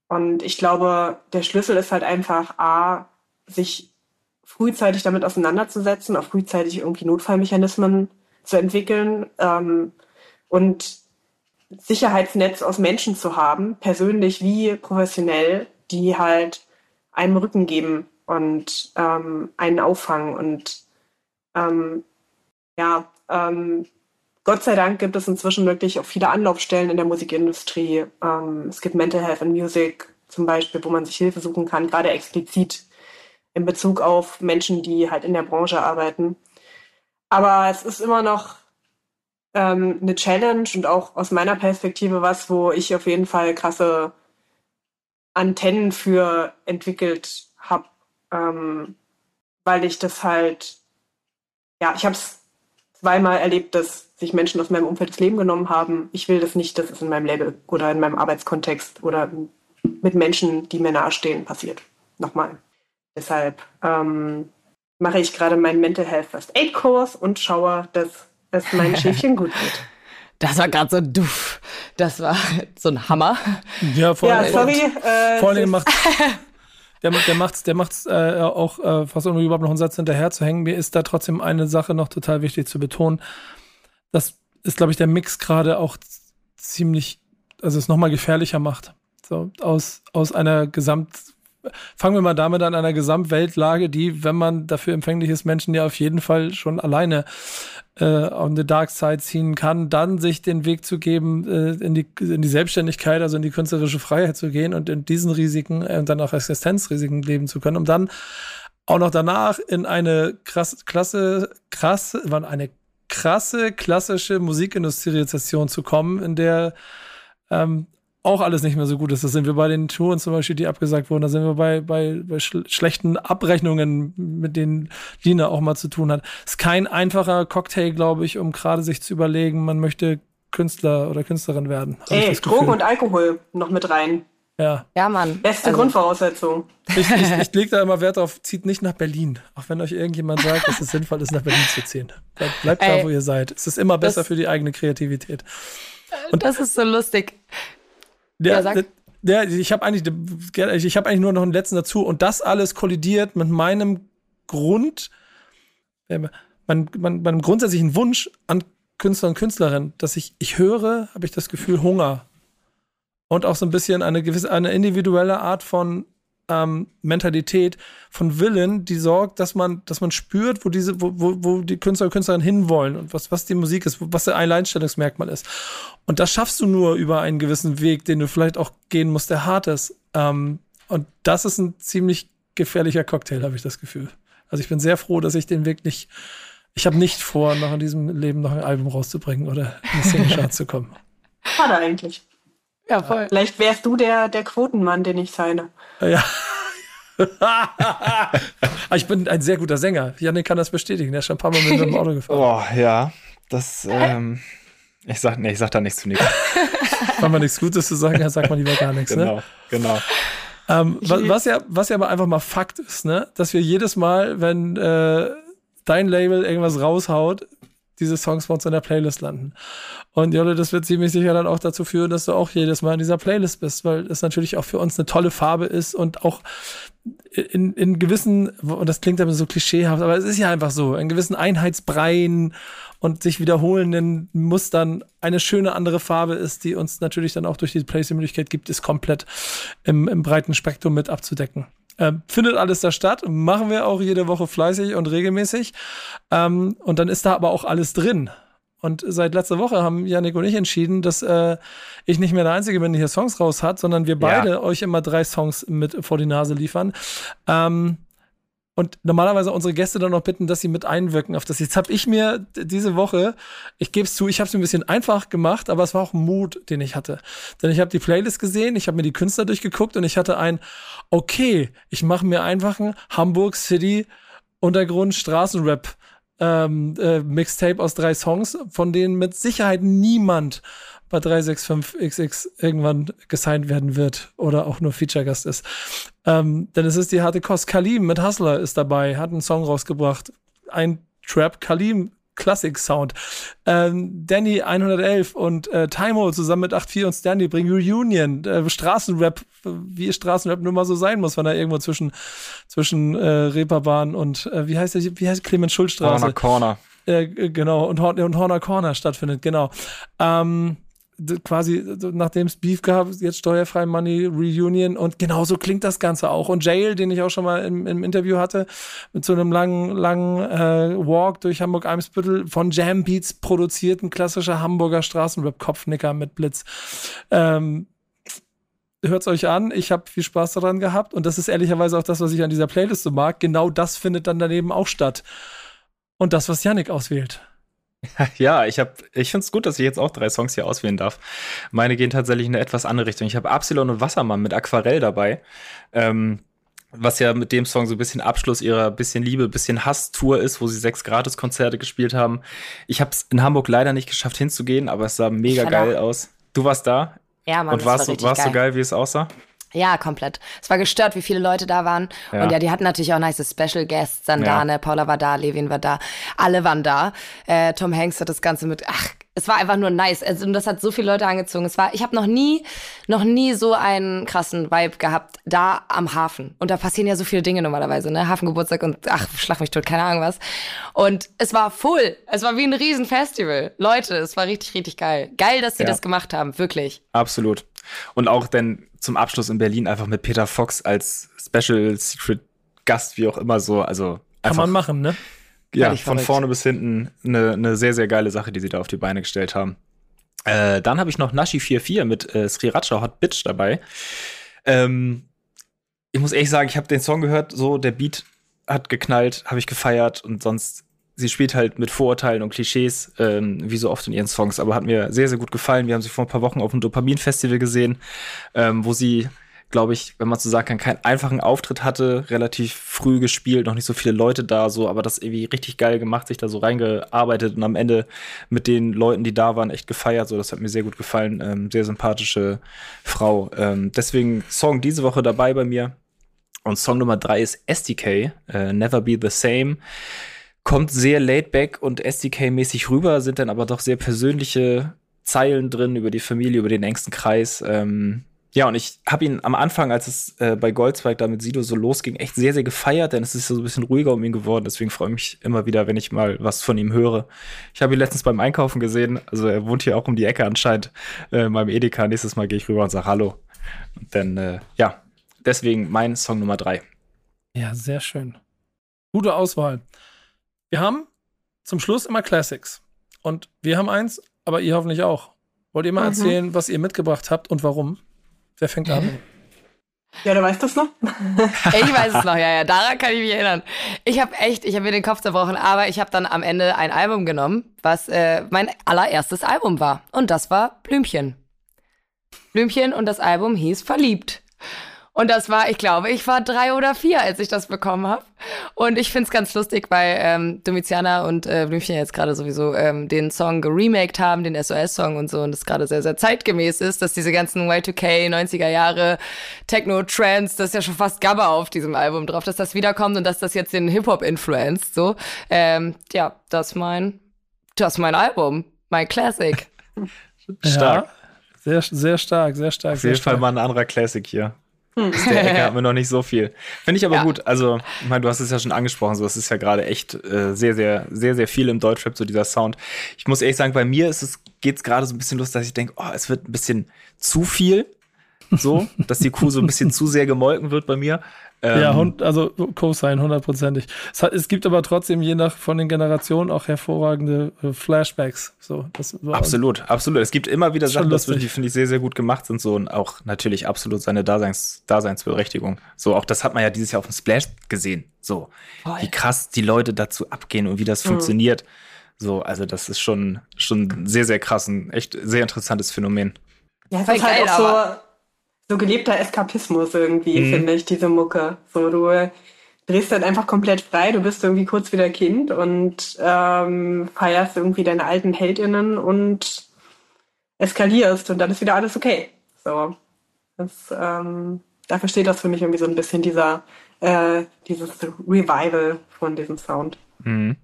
Und ich glaube, der Schlüssel ist halt einfach, A, sich frühzeitig damit auseinanderzusetzen, auch frühzeitig irgendwie Notfallmechanismen zu entwickeln ähm, und Sicherheitsnetz aus Menschen zu haben, persönlich wie professionell, die halt einem Rücken geben und ähm, einen auffangen. Und ähm, ja, ähm, Gott sei Dank gibt es inzwischen wirklich auch viele Anlaufstellen in der Musikindustrie. Ähm, es gibt Mental Health and Music zum Beispiel, wo man sich Hilfe suchen kann, gerade explizit in Bezug auf Menschen, die halt in der Branche arbeiten. Aber es ist immer noch ähm, eine Challenge und auch aus meiner Perspektive was, wo ich auf jeden Fall krasse Antennen für entwickelt habe, ähm, weil ich das halt, ja, ich habe es zweimal erlebt, dass sich Menschen aus meinem Umfeld das Leben genommen haben. Ich will das nicht, dass es in meinem Label oder in meinem Arbeitskontext oder mit Menschen, die mir nahestehen, passiert. Nochmal. Deshalb ähm, mache ich gerade meinen Mental Health First Aid Kurs und schaue, dass es meinen Schäfchen gut geht. Das war gerade so duff. Das war so ein Hammer. Ja, vor ja, sorry. Äh, vor allem macht der, der macht's, der macht's äh, auch äh, fast um überhaupt noch einen Satz hinterher zu hängen. Mir ist da trotzdem eine Sache noch total wichtig zu betonen. Das ist, glaube ich, der Mix gerade auch ziemlich, also es nochmal gefährlicher macht. So aus, aus einer Gesamt, fangen wir mal damit an einer Gesamtweltlage, die, wenn man dafür empfänglich ist, Menschen ja auf jeden Fall schon alleine äh, on the dark side ziehen kann, dann sich den Weg zu geben, äh, in, die, in die Selbstständigkeit, also in die künstlerische Freiheit zu gehen und in diesen Risiken äh, und dann auch Existenzrisiken leben zu können, um dann auch noch danach in eine krasse, klasse, krasse, eine krasse, klassische Musikindustrialisation zu kommen, in der ähm, auch alles nicht mehr so gut ist. Das sind wir bei den Touren zum Beispiel, die abgesagt wurden. Da sind wir bei, bei, bei sch schlechten Abrechnungen, mit denen Lina auch mal zu tun hat. Ist kein einfacher Cocktail, glaube ich, um gerade sich zu überlegen, man möchte Künstler oder Künstlerin werden. Ey, Drogen und Alkohol noch mit rein. Ja. Ja, Mann. Beste also, Grundvoraussetzung. Ich, ich, ich lege da immer Wert auf, zieht nicht nach Berlin. Auch wenn euch irgendjemand sagt, dass es sinnvoll ist, nach Berlin zu ziehen. Bleibt, bleibt da, wo ihr seid. Es ist immer besser für die eigene Kreativität. Und das ist so lustig. Der, ja, sag. Der, ich habe eigentlich, ich habe eigentlich nur noch einen letzten dazu und das alles kollidiert mit meinem Grund, äh, mein, mein, meinem grundsätzlichen Wunsch an Künstler und Künstlerinnen, dass ich, ich höre, habe ich das Gefühl Hunger und auch so ein bisschen eine gewisse, eine individuelle Art von ähm, Mentalität von Willen, die sorgt, dass man, dass man spürt, wo diese, wo, wo, wo die Künstler und Künstlerinnen hinwollen und was, was die Musik ist, was der Alleinstellungsmerkmal ist. Und das schaffst du nur über einen gewissen Weg, den du vielleicht auch gehen musst, der hart ist. Ähm, und das ist ein ziemlich gefährlicher Cocktail, habe ich das Gefühl. Also ich bin sehr froh, dass ich den Weg nicht, ich habe nicht vor, noch in diesem Leben noch ein Album rauszubringen oder in die Single zu kommen. Schade eigentlich. Ja, voll. Vielleicht wärst du der, der Quotenmann, den ich seine. Ja. ich bin ein sehr guter Sänger. Janik kann das bestätigen. Der ist schon ein paar Mal mit dem Auto gefahren. Boah, ja. Das, ähm, ich sag, nee, ich sag da nichts zu nichts. Wenn man nichts Gutes zu sagen hat, sagt man lieber gar nichts, genau, ne? Genau, ähm, was, was, ja, was ja aber einfach mal Fakt ist, ne? Dass wir jedes Mal, wenn äh, dein Label irgendwas raushaut, diese Songs bei uns in der Playlist landen. Und Jolle, das wird ziemlich sicher dann auch dazu führen, dass du auch jedes Mal in dieser Playlist bist, weil es natürlich auch für uns eine tolle Farbe ist und auch in, in gewissen, und das klingt aber so klischeehaft, aber es ist ja einfach so, in gewissen Einheitsbreien und sich wiederholenden Mustern eine schöne andere Farbe ist, die uns natürlich dann auch durch die Playlist-Möglichkeit gibt, ist komplett im, im breiten Spektrum mit abzudecken. Ähm, findet alles da statt, machen wir auch jede Woche fleißig und regelmäßig. Ähm, und dann ist da aber auch alles drin. Und seit letzter Woche haben Janik und ich entschieden, dass äh, ich nicht mehr der Einzige bin, der hier Songs raus hat, sondern wir beide ja. euch immer drei Songs mit vor die Nase liefern. Ähm, und normalerweise unsere Gäste dann noch bitten, dass sie mit einwirken auf das. Jetzt habe ich mir diese Woche, ich gebe es zu, ich habe es ein bisschen einfach gemacht, aber es war auch Mut, den ich hatte. Denn ich habe die Playlist gesehen, ich habe mir die Künstler durchgeguckt und ich hatte ein, okay, ich mache mir einfach ein Hamburg City Untergrund Straßenrap ähm, äh, Mixtape aus drei Songs, von denen mit Sicherheit niemand bei 365XX irgendwann gesigned werden wird oder auch nur Feature-Gast ist. Ähm, denn es ist die harte Kost. Kalim mit Hustler ist dabei, hat einen Song rausgebracht. Ein Trap. Kalim Classic Sound. Ähm, Danny 111 und äh, Taimo zusammen mit 84 und Stanley bringen Reunion, äh, Straßenrap, wie Straßenrap nur mal so sein muss, wenn er irgendwo zwischen, zwischen äh, Reeperbahn und äh, wie heißt der, wie heißt Clemens Schulstraße? Horner Corner. Äh, genau, und, und Horner Corner stattfindet, genau. Ähm, quasi, nachdem es Beef gab, jetzt steuerfrei Money Reunion und genauso klingt das Ganze auch. Und Jail, den ich auch schon mal im, im Interview hatte, mit so einem langen, langen äh, Walk durch Hamburg-Eimsbüttel von Jam Beats produziert, klassischer Hamburger Straßenrap-Kopfnicker mit Blitz. Ähm, hört's euch an. Ich habe viel Spaß daran gehabt und das ist ehrlicherweise auch das, was ich an dieser Playlist so mag. Genau das findet dann daneben auch statt. Und das, was Yannick auswählt. Ja, ich habe, ich finde es gut, dass ich jetzt auch drei Songs hier auswählen darf. Meine gehen tatsächlich in eine etwas andere Richtung. Ich habe Absilon und Wassermann mit Aquarell dabei. Ähm, was ja mit dem Song so ein bisschen Abschluss ihrer bisschen Liebe, bisschen Hass-Tour ist, wo sie sechs Gratis-Konzerte gespielt haben. Ich habe es in Hamburg leider nicht geschafft hinzugehen, aber es sah mega geil da. aus. Du warst da? Ja, Mann, Und warst, war warst geil. so geil, wie es aussah? Ja, komplett. Es war gestört, wie viele Leute da waren. Ja. Und ja, die hatten natürlich auch nice Special Guests. Sandane, ja. Paula war da, Levin war da. Alle waren da. Äh, Tom Hanks hat das Ganze mit, ach, es war einfach nur nice. Also, und das hat so viele Leute angezogen. Es war, ich habe noch nie, noch nie so einen krassen Vibe gehabt da am Hafen. Und da passieren ja so viele Dinge normalerweise, ne? Hafengeburtstag und ach, schlag mich tot, keine Ahnung was. Und es war full. Es war wie ein Riesenfestival. Leute, es war richtig, richtig geil. Geil, dass sie ja. das gemacht haben, wirklich. Absolut. Und auch denn zum Abschluss in Berlin einfach mit Peter Fox als Special Secret Gast, wie auch immer so. Also Kann man machen, ne? Ja, von vorne bis hinten eine, eine sehr, sehr geile Sache, die sie da auf die Beine gestellt haben. Äh, dann habe ich noch Nashi44 mit äh, Sriracha Hot Bitch dabei. Ähm, ich muss ehrlich sagen, ich habe den Song gehört, so der Beat hat geknallt, habe ich gefeiert und sonst sie spielt halt mit Vorurteilen und Klischees, ähm, wie so oft in ihren Songs, aber hat mir sehr, sehr gut gefallen. Wir haben sie vor ein paar Wochen auf dem Dopamin-Festival gesehen, ähm, wo sie, glaube ich, wenn man so sagen kann, keinen einfachen Auftritt hatte, relativ früh gespielt, noch nicht so viele Leute da, so, aber das irgendwie richtig geil gemacht, sich da so reingearbeitet und am Ende mit den Leuten, die da waren, echt gefeiert. So, das hat mir sehr gut gefallen. Ähm, sehr sympathische Frau. Ähm, deswegen Song diese Woche dabei bei mir. Und Song Nummer drei ist SDK, äh, Never Be the Same kommt sehr laid back und SDK-mäßig rüber, sind dann aber doch sehr persönliche Zeilen drin über die Familie, über den engsten Kreis. Ähm, ja, und ich habe ihn am Anfang, als es äh, bei Goldzweig da mit Sido so losging, echt sehr, sehr gefeiert, denn es ist so ein bisschen ruhiger um ihn geworden. Deswegen freue ich mich immer wieder, wenn ich mal was von ihm höre. Ich habe ihn letztens beim Einkaufen gesehen. Also er wohnt hier auch um die Ecke anscheinend äh, meinem Edeka. Nächstes Mal gehe ich rüber und sage Hallo. Und dann, äh, ja, deswegen mein Song Nummer drei. Ja, sehr schön. Gute Auswahl. Wir haben zum Schluss immer Classics. Und wir haben eins, aber ihr hoffentlich auch. Wollt ihr mal mhm. erzählen, was ihr mitgebracht habt und warum? Wer fängt an? Ja, du weißt das noch? ich weiß es noch, ja, ja, daran kann ich mich erinnern. Ich habe echt, ich habe mir den Kopf zerbrochen, aber ich habe dann am Ende ein Album genommen, was äh, mein allererstes Album war. Und das war Blümchen. Blümchen und das Album hieß Verliebt. Und das war, ich glaube, ich war drei oder vier, als ich das bekommen habe. Und ich find's ganz lustig, weil ähm, Domitiana und äh, Blümchen jetzt gerade sowieso ähm, den Song geremaked haben, den SOS-Song und so. Und es gerade sehr, sehr zeitgemäß ist, dass diese ganzen Y2K, 90er Jahre, Techno-Trends, das ist ja schon fast Gabba auf diesem Album drauf, dass das wiederkommt und dass das jetzt den Hip-Hop influenzt. So, ähm, ja, das ist mein, das ist mein Album, mein Classic. Stark. Ja, sehr, sehr stark, sehr stark. Auf jeden. Fall mal ein anderer Classic hier. Aus hm. der Ecke haben wir noch nicht so viel. Finde ich aber ja. gut. Also, ich meine, du hast es ja schon angesprochen, so es ist ja gerade echt äh, sehr, sehr, sehr, sehr viel im Deutschrap, so dieser Sound. Ich muss ehrlich sagen, bei mir ist es, geht's gerade so ein bisschen los, dass ich denke, oh, es wird ein bisschen zu viel. So, dass die Kuh so ein bisschen zu sehr gemolken wird bei mir. Ähm, ja, also Co-Sign, hundertprozentig. Es, es, gibt aber trotzdem je nach von den Generationen auch hervorragende äh, Flashbacks. So, absolut, absolut. Es gibt immer wieder Sachen, das die finde ich sehr, sehr gut gemacht sind so und auch natürlich absolut seine Daseins, Daseinsberechtigung. So, auch das hat man ja dieses Jahr auf dem Splash gesehen. So, Voll. wie krass die Leute dazu abgehen und wie das mhm. funktioniert. So, also das ist schon, schon sehr, sehr krass, ein echt sehr interessantes Phänomen. Ja, es ist halt auch so so gelebter Eskapismus irgendwie, mhm. finde ich, diese Mucke. So, du drehst dann einfach komplett frei, du bist irgendwie kurz wieder Kind und ähm, feierst irgendwie deine alten HeldInnen und eskalierst und dann ist wieder alles okay. So. Das, ähm, dafür steht das für mich irgendwie so ein bisschen dieser, äh, dieses Revival von diesem Sound. Mhm.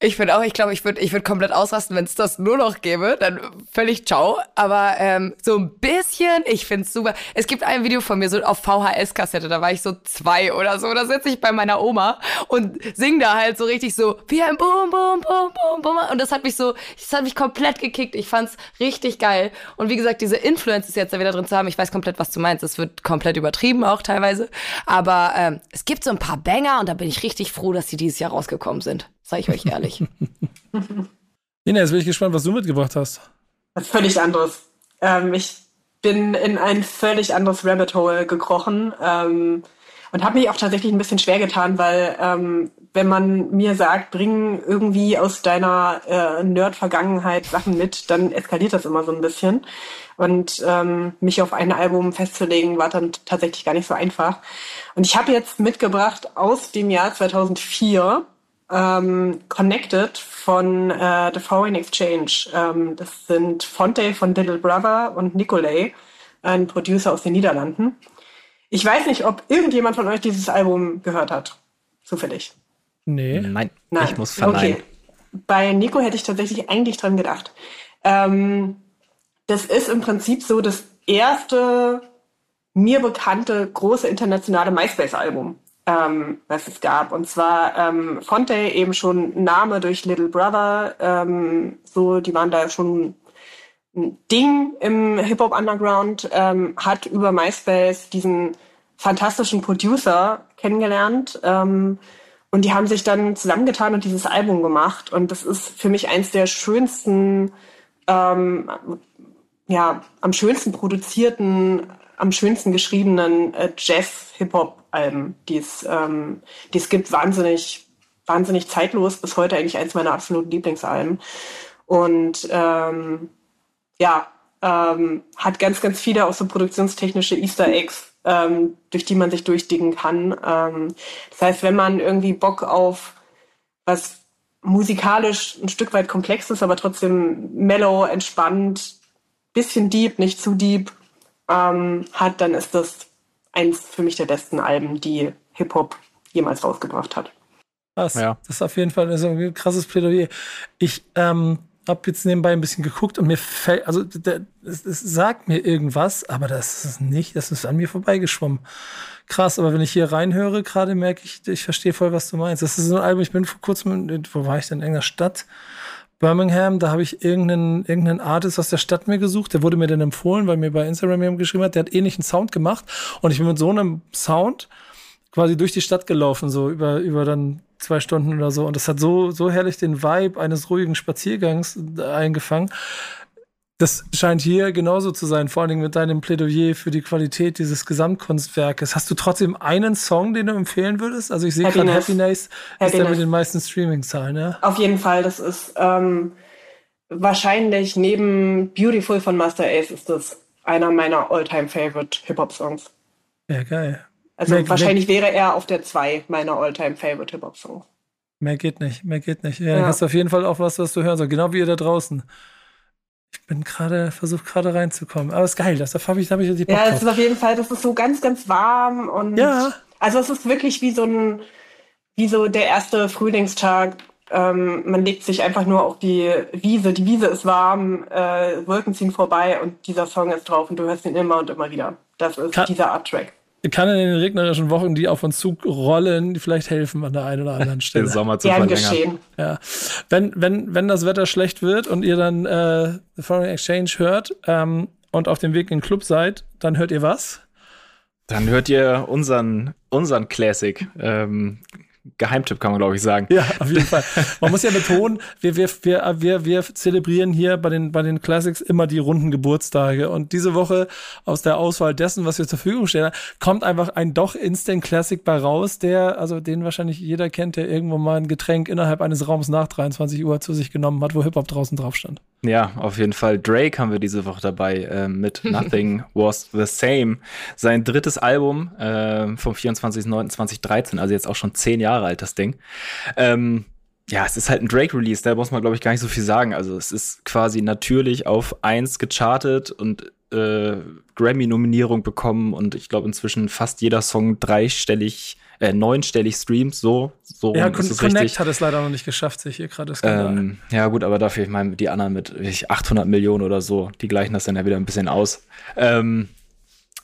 Ich finde auch, ich glaube, ich würde ich würd komplett ausrasten, wenn es das nur noch gäbe. Dann völlig ciao. Aber ähm, so ein bisschen, ich finde es super. Es gibt ein Video von mir so auf VHS-Kassette, da war ich so zwei oder so. Da sitze ich bei meiner Oma und sing da halt so richtig so wie ein Boom, Boom, Boom, Boom, Boom. Und das hat mich so, das hat mich komplett gekickt. Ich fand's richtig geil. Und wie gesagt, diese Influences jetzt da wieder drin zu haben, ich weiß komplett, was du meinst. Es wird komplett übertrieben auch teilweise. Aber ähm, es gibt so ein paar Banger und da bin ich richtig froh, dass die dieses Jahr rausgekommen sind. Sag ich euch ehrlich. Nina, jetzt bin ich gespannt, was du mitgebracht hast. Was völlig anderes. Ähm, ich bin in ein völlig anderes Rabbit Hole gekrochen ähm, und habe mich auch tatsächlich ein bisschen schwer getan, weil ähm, wenn man mir sagt, bring irgendwie aus deiner äh, Nerd-Vergangenheit Sachen mit, dann eskaliert das immer so ein bisschen. Und ähm, mich auf ein Album festzulegen, war dann tatsächlich gar nicht so einfach. Und ich habe jetzt mitgebracht aus dem Jahr 2004 ähm, Connected von äh, The Foreign Exchange. Ähm, das sind Fonte von Little Brother und Nicolay, ein Producer aus den Niederlanden. Ich weiß nicht, ob irgendjemand von euch dieses Album gehört hat. Zufällig. Nee. Nein, Nein. ich muss verneinen. Okay. Bei Nico hätte ich tatsächlich eigentlich dran gedacht. Ähm, das ist im Prinzip so das erste mir bekannte große internationale MySpace-Album ähm, was es gab. Und zwar ähm, Fonte eben schon Name durch Little Brother, ähm, so die waren da schon ein Ding im Hip-Hop Underground, ähm, hat über MySpace diesen fantastischen Producer kennengelernt. Ähm, und die haben sich dann zusammengetan und dieses Album gemacht. Und das ist für mich eins der schönsten, ähm, ja, am schönsten produzierten, am schönsten geschriebenen äh, Jazz-Hip-Hop Alben, die es, ähm, es gibt, wahnsinnig, wahnsinnig zeitlos, bis heute eigentlich eins meiner absoluten Lieblingsalben. Und ähm, ja, ähm, hat ganz, ganz viele auch so produktionstechnische Easter Eggs, ähm, durch die man sich durchdicken kann. Ähm, das heißt, wenn man irgendwie Bock auf was musikalisch ein Stück weit komplexes, aber trotzdem mellow, entspannt, bisschen deep, nicht zu deep ähm, hat, dann ist das eins für mich der besten Alben, die Hip-Hop jemals rausgebracht hat. Krass. Ja. Das ist auf jeden Fall ein krasses Plädoyer. Ich ähm, habe jetzt nebenbei ein bisschen geguckt und mir fällt, also es, sagt mir irgendwas, aber das ist nicht, das ist an mir vorbeigeschwommen. Krass, aber wenn ich hier reinhöre, gerade merke ich, ich verstehe voll, was du meinst. Das ist so ein Album, ich bin vor kurzem, wo war ich denn, in irgendeiner Stadt? Birmingham, da habe ich irgendeinen, irgendeinen Artist aus der Stadt mir gesucht, der wurde mir dann empfohlen, weil mir bei Instagram jemand geschrieben hat, der hat ähnlichen Sound gemacht. Und ich bin mit so einem Sound quasi durch die Stadt gelaufen, so über, über dann zwei Stunden oder so. Und das hat so, so herrlich den Vibe eines ruhigen Spaziergangs eingefangen das scheint hier genauso zu sein, vor allen Dingen mit deinem Plädoyer für die Qualität dieses Gesamtkunstwerkes. Hast du trotzdem einen Song, den du empfehlen würdest? Also ich sehe gerade Happiness, Happiness ist der mit den meisten Streaming-Zahlen, ja? Auf jeden Fall, das ist ähm, wahrscheinlich neben Beautiful von Master Ace ist das einer meiner All-Time-Favorite Hip-Hop-Songs. Ja, geil. Also mehr, wahrscheinlich mehr, wäre er auf der 2 meiner All-Time-Favorite Hip-Hop-Songs. Mehr geht nicht, mehr geht nicht. Ja, ja. hast auf jeden Fall auch was, was du hören sollst, genau wie ihr da draußen. Ich bin gerade, versucht gerade reinzukommen. Aber es ist geil, das habe ich, hab ich die Bock Ja, es ist auf jeden Fall, das ist so ganz, ganz warm und. Ja. Also es ist wirklich wie so ein, wie so der erste Frühlingstag. Ähm, man legt sich einfach nur auf die Wiese. Die Wiese ist warm, äh, Wolken ziehen vorbei und dieser Song ist drauf und du hörst ihn immer und immer wieder. Das ist Kann dieser Art-Track kann in den regnerischen Wochen, die auf uns zurollen, vielleicht helfen an der einen oder anderen Stelle. Den Sommer zu Gern verlängern. Geschehen. Ja. Wenn, wenn, wenn das Wetter schlecht wird und ihr dann äh, Foreign Exchange hört ähm, und auf dem Weg in den Club seid, dann hört ihr was? Dann hört ihr unseren, unseren Classic. Ähm, Geheimtipp kann man, glaube ich, sagen. Ja, auf jeden Fall. Man muss ja betonen, wir, wir, wir, wir, wir zelebrieren hier bei den, bei den Classics immer die runden Geburtstage. Und diese Woche aus der Auswahl dessen, was wir zur Verfügung stellen, kommt einfach ein doch Instant Classic bei raus, der, also den wahrscheinlich jeder kennt, der irgendwo mal ein Getränk innerhalb eines Raums nach 23 Uhr zu sich genommen hat, wo Hip-Hop draußen drauf stand. Ja, auf jeden Fall. Drake haben wir diese Woche dabei äh, mit Nothing Was the Same. Sein drittes Album äh, vom 24.09.2013, also jetzt auch schon zehn Jahre alt, das Ding. Ähm, ja, es ist halt ein Drake-Release, da muss man, glaube ich, gar nicht so viel sagen. Also es ist quasi natürlich auf 1 gechartet und äh, Grammy-Nominierung bekommen und ich glaube inzwischen fast jeder Song dreistellig, äh, neunstellig Streams, so. so ja, Con Connect richtig. hat es leider noch nicht geschafft, sich hier gerade ähm, Ja, gut, aber dafür, ich meine, die anderen mit 800 Millionen oder so, die gleichen das dann ja wieder ein bisschen aus. Ähm,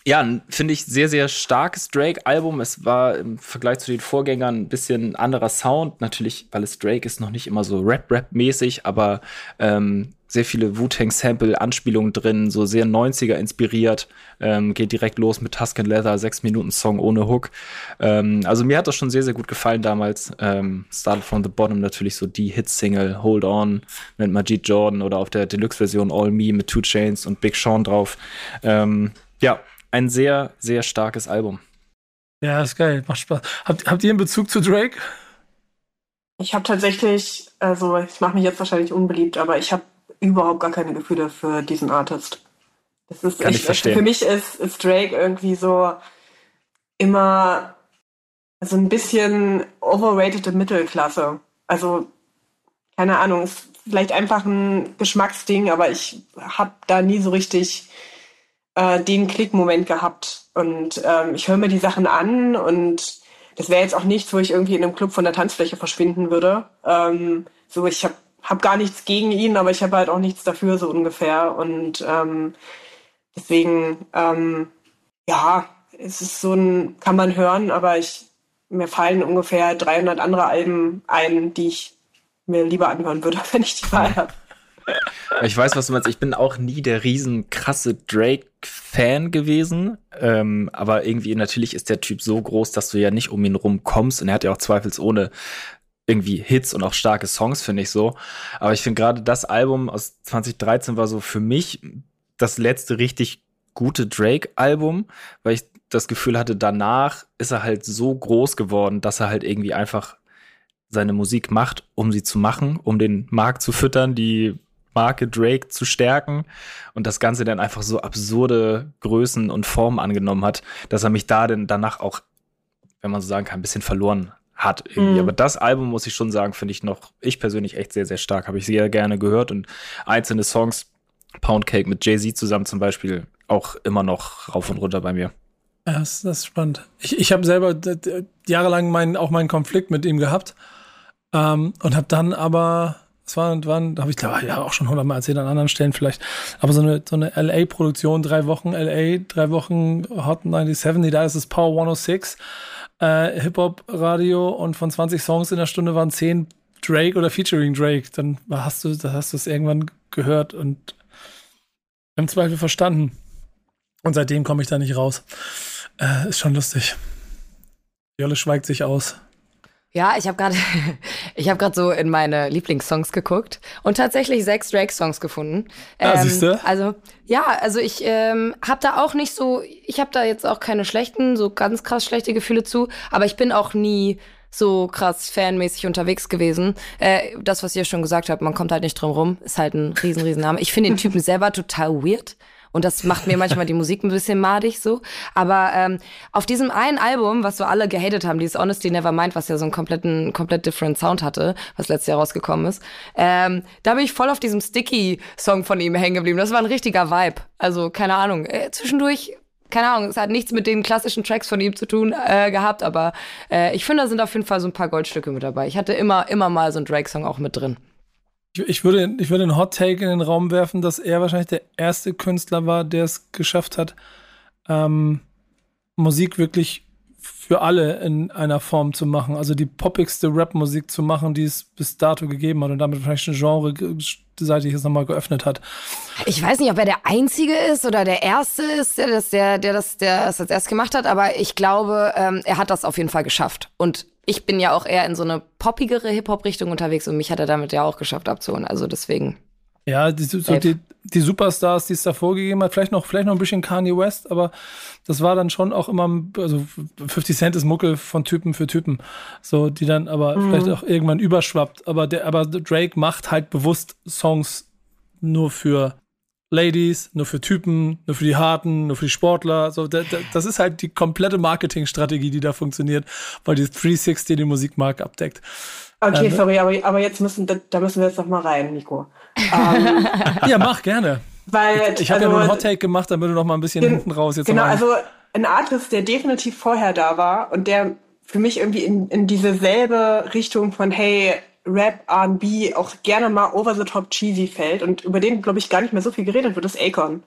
ja, finde ich sehr, sehr starkes Drake-Album. Es war im Vergleich zu den Vorgängern ein bisschen anderer Sound. Natürlich, weil es Drake ist, noch nicht immer so Rap-Rap-mäßig, aber ähm, sehr viele Wu-Tang-Sample-Anspielungen drin, so sehr 90er inspiriert. Ähm, geht direkt los mit Tuscan Leather, 6-Minuten-Song ohne Hook. Ähm, also mir hat das schon sehr, sehr gut gefallen damals. Ähm, Started from the Bottom natürlich so die Hit-Single Hold On mit Majid Jordan oder auf der Deluxe-Version All Me mit Two Chains und Big Sean drauf. Ähm, ja, ein sehr, sehr starkes Album. Ja, ist geil, macht Spaß. Habt, habt ihr einen Bezug zu Drake? Ich habe tatsächlich, also ich mache mich jetzt wahrscheinlich unbeliebt, aber ich habe überhaupt gar keine Gefühle für diesen Artist. Das ist Kann ich, ich verstehen. Für mich ist, ist Drake irgendwie so immer so ein bisschen overrated Mittelklasse. Also keine Ahnung, ist vielleicht einfach ein Geschmacksding, aber ich habe da nie so richtig äh, den Klickmoment gehabt. Und ähm, ich höre mir die Sachen an und das wäre jetzt auch nichts, wo ich irgendwie in einem Club von der Tanzfläche verschwinden würde. Ähm, so, ich habe hab gar nichts gegen ihn, aber ich habe halt auch nichts dafür, so ungefähr. Und ähm, deswegen, ähm, ja, es ist so ein, kann man hören, aber ich, mir fallen ungefähr 300 andere Alben ein, die ich mir lieber anhören würde, wenn ich die Wahl habe. Ich weiß, was du meinst. Ich bin auch nie der riesen krasse Drake-Fan gewesen. Ähm, aber irgendwie, natürlich ist der Typ so groß, dass du ja nicht um ihn rumkommst. Und er hat ja auch zweifelsohne irgendwie Hits und auch starke Songs, finde ich so. Aber ich finde gerade das Album aus 2013 war so für mich das letzte richtig gute Drake-Album, weil ich das Gefühl hatte, danach ist er halt so groß geworden, dass er halt irgendwie einfach seine Musik macht, um sie zu machen, um den Markt zu füttern, die Marke Drake zu stärken und das Ganze dann einfach so absurde Größen und Formen angenommen hat, dass er mich da denn danach auch, wenn man so sagen kann, ein bisschen verloren hat irgendwie. Mhm. Aber das Album muss ich schon sagen, finde ich noch, ich persönlich echt sehr, sehr stark. Habe ich sehr gerne gehört und einzelne Songs, Pound Cake mit Jay-Z zusammen zum Beispiel, auch immer noch rauf und runter bei mir. Ja, das, das ist spannend. Ich, ich habe selber jahrelang meinen, auch meinen Konflikt mit ihm gehabt ähm, und habe dann aber es waren, waren habe ich glaube ja auch schon hundertmal erzählt an anderen Stellen vielleicht, aber so eine, so eine LA-Produktion, drei Wochen LA, drei Wochen Hot 97, da ist es Power 106, äh, Hip-Hop-Radio und von 20 Songs in der Stunde waren 10 Drake oder featuring Drake. Dann hast du, da hast irgendwann gehört und im Zweifel verstanden. Und seitdem komme ich da nicht raus. Äh, ist schon lustig. Jolle schweigt sich aus. Ja, ich habe gerade ich habe gerade so in meine Lieblingssongs geguckt und tatsächlich sechs Drake-Songs gefunden. Ja, ähm, siehst du? Also ja, also ich ähm, habe da auch nicht so, ich habe da jetzt auch keine schlechten, so ganz krass schlechte Gefühle zu, aber ich bin auch nie so krass fanmäßig unterwegs gewesen. Äh, das, was ihr schon gesagt habt, man kommt halt nicht drum rum, ist halt ein riesen, riesen Name. Ich finde den Typen selber total weird. Und das macht mir manchmal die Musik ein bisschen madig so. Aber ähm, auf diesem einen Album, was so alle gehatet haben, dieses Honesty Nevermind, was ja so einen kompletten, komplett different Sound hatte, was letztes Jahr rausgekommen ist, ähm, da bin ich voll auf diesem Sticky-Song von ihm hängen geblieben. Das war ein richtiger Vibe. Also, keine Ahnung. Äh, zwischendurch keine Ahnung, es hat nichts mit den klassischen Tracks von ihm zu tun äh, gehabt, aber äh, ich finde, da sind auf jeden Fall so ein paar Goldstücke mit dabei. Ich hatte immer, immer mal so einen Drake-Song auch mit drin. Ich, ich, würde, ich würde einen Hot Take in den Raum werfen, dass er wahrscheinlich der erste Künstler war, der es geschafft hat, ähm, Musik wirklich für alle in einer Form zu machen. Also die poppigste Rap-Musik zu machen, die es bis dato gegeben hat und damit vielleicht ein Genre seitig es nochmal geöffnet hat. Ich weiß nicht, ob er der Einzige ist oder der Erste ist, der das, der, der das, der das als erst gemacht hat, aber ich glaube, ähm, er hat das auf jeden Fall geschafft. Und ich bin ja auch eher in so eine poppigere Hip-Hop-Richtung unterwegs und mich hat er damit ja auch geschafft abzuholen. Also deswegen. Ja, die, so die, die, Superstars, die es da vorgegeben hat, vielleicht noch, vielleicht noch ein bisschen Kanye West, aber das war dann schon auch immer, also 50 Cent ist Mucke von Typen für Typen, so, die dann aber mhm. vielleicht auch irgendwann überschwappt. Aber der, aber Drake macht halt bewusst Songs nur für Ladies, nur für Typen, nur für die Harten, nur für die Sportler. So, das ist halt die komplette Marketingstrategie, die da funktioniert, weil die 360 den Musikmarkt abdeckt. Okay, ähm, sorry, aber, aber jetzt müssen, da, da müssen wir jetzt noch mal rein, Nico. Ähm, ja, mach gerne. Weil, ich habe also, ja nur einen Hottake gemacht, damit du noch mal ein bisschen hinten raus jetzt Genau, also ein Artist, der definitiv vorher da war und der für mich irgendwie in, in diese selbe Richtung von, hey, Rap, R&B auch gerne mal over the top cheesy fällt und über den, glaube ich, gar nicht mehr so viel geredet wird, ist Akon.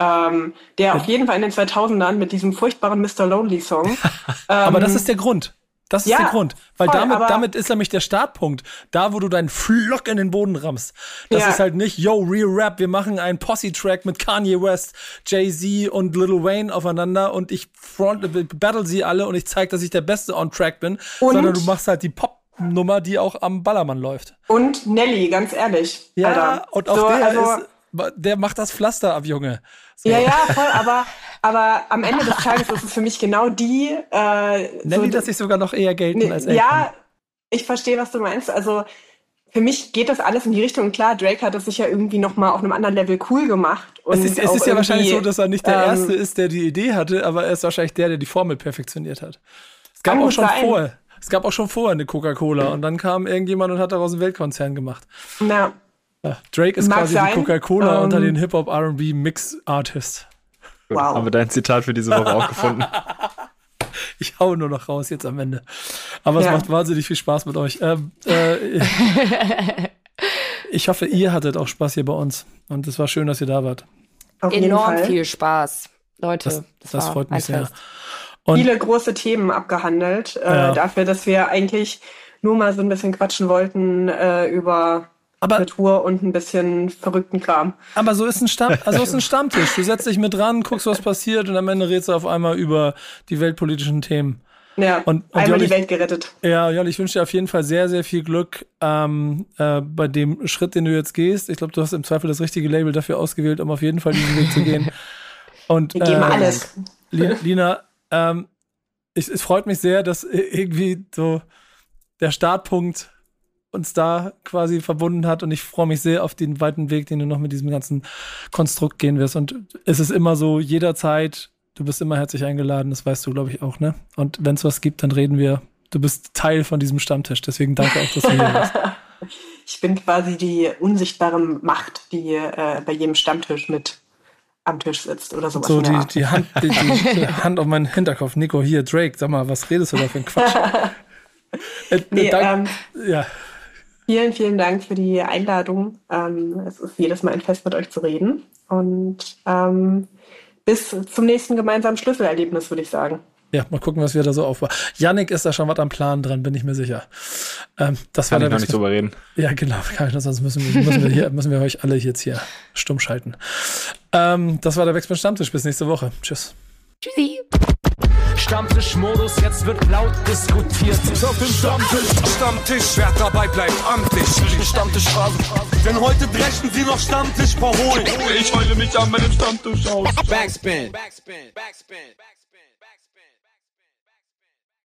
Ähm, der auf jeden Fall in den 2000ern mit diesem furchtbaren Mr. Lonely Song. Aber das ähm, ist der Grund. Das ist ja, der Grund. Weil voll, damit, damit ist nämlich der Startpunkt. Da, wo du deinen Flock in den Boden rammst. Das ja. ist halt nicht, yo, Real Rap, wir machen einen Posse-Track mit Kanye West, Jay-Z und Lil Wayne aufeinander und ich front, battle sie alle und ich zeige, dass ich der Beste on Track bin. Und? Sondern du machst halt die Pop-Nummer, die auch am Ballermann läuft. Und Nelly, ganz ehrlich. Ja, Alter. und auch so, der also, ist, der macht das Pflaster ab, Junge. So. Ja, ja, voll, aber, aber am Ende des Tages ist es für mich genau die. Äh, Nenn so, dass ich sogar noch eher gelten ne, als Eltern. Ja, ich verstehe, was du meinst. Also für mich geht das alles in die Richtung. Klar, Drake hat das sich ja irgendwie noch mal auf einem anderen Level cool gemacht. Es ist, es ist ja wahrscheinlich so, dass er nicht der ähm, Erste ist, der die Idee hatte, aber er ist wahrscheinlich der, der die Formel perfektioniert hat. Es gab auch schon sein. vorher. Es gab auch schon vorher eine Coca-Cola und dann kam irgendjemand und hat daraus einen Weltkonzern gemacht. Na, ja, Drake ist Mag quasi sein. die Coca-Cola um, unter ähm, den Hip-Hop RB Mix Artists. Wow. Haben wir dein Zitat für diese Woche auch gefunden. Ich hau nur noch raus jetzt am Ende. Aber ja. es macht wahnsinnig viel Spaß mit euch. Ähm, äh, ich hoffe, ihr hattet auch Spaß hier bei uns. Und es war schön, dass ihr da wart. Auf Enorm viel Spaß. Leute, das, das, das freut mich sehr. Und Viele große Themen abgehandelt. Äh, ja. Dafür, dass wir eigentlich nur mal so ein bisschen quatschen wollten äh, über aber, Natur und ein bisschen verrückten Kram. Aber so ist ein Stamm, also ist ein Stammtisch. Du setzt dich mit dran, guckst, was passiert und am Ende redest du auf einmal über die weltpolitischen Themen. Ja, und, und einmal Jolli, die Welt gerettet. Ja, Jolli, ich wünsche dir auf jeden Fall sehr, sehr viel Glück ähm, äh, bei dem Schritt, den du jetzt gehst. Ich glaube, du hast im Zweifel das richtige Label dafür ausgewählt, um auf jeden Fall diesen Weg zu gehen. Und, Wir geben äh, alles. Lina, ähm, ich, es freut mich sehr, dass irgendwie so der Startpunkt uns da quasi verbunden hat und ich freue mich sehr auf den weiten Weg, den du noch mit diesem ganzen Konstrukt gehen wirst. Und es ist immer so, jederzeit, du bist immer herzlich eingeladen, das weißt du, glaube ich, auch, ne? Und wenn es was gibt, dann reden wir. Du bist Teil von diesem Stammtisch, deswegen danke auch, dass du hier bist. Ich bin quasi die unsichtbare Macht, die äh, bei jedem Stammtisch mit am Tisch sitzt oder sowas. So, die, die, Hand, die, die Hand auf meinen Hinterkopf. Nico, hier, Drake, sag mal, was redest du da für ein Quatsch? äh, nee, dank, ähm, ja. Vielen, vielen Dank für die Einladung. Ähm, es ist jedes Mal ein Fest, mit euch zu reden. Und ähm, bis zum nächsten gemeinsamen Schlüsselerlebnis, würde ich sagen. Ja, mal gucken, was wir da so aufbauen. Yannick ist da schon was am Plan dran, bin ich mir sicher. Ähm, das kann war ich noch nicht drüber reden. Ja, genau. Kann ich, sonst müssen wir, müssen, wir hier, müssen wir euch alle jetzt hier stumm schalten. Ähm, das war der Wechsel Stammtisch. Bis nächste Woche. Tschüss. Tschüssi. Stammtischmodus, jetzt wird laut diskutiert. Ich auf dem Stammtisch, Stammtisch, wer dabei bleibt, amtlich. Stammtisch Phase. Denn heute brechen sie noch Stammtisch verholen. Ich heule mich an meinem Stammtisch aus. Backspin. Backspin. Backspin. Backspin.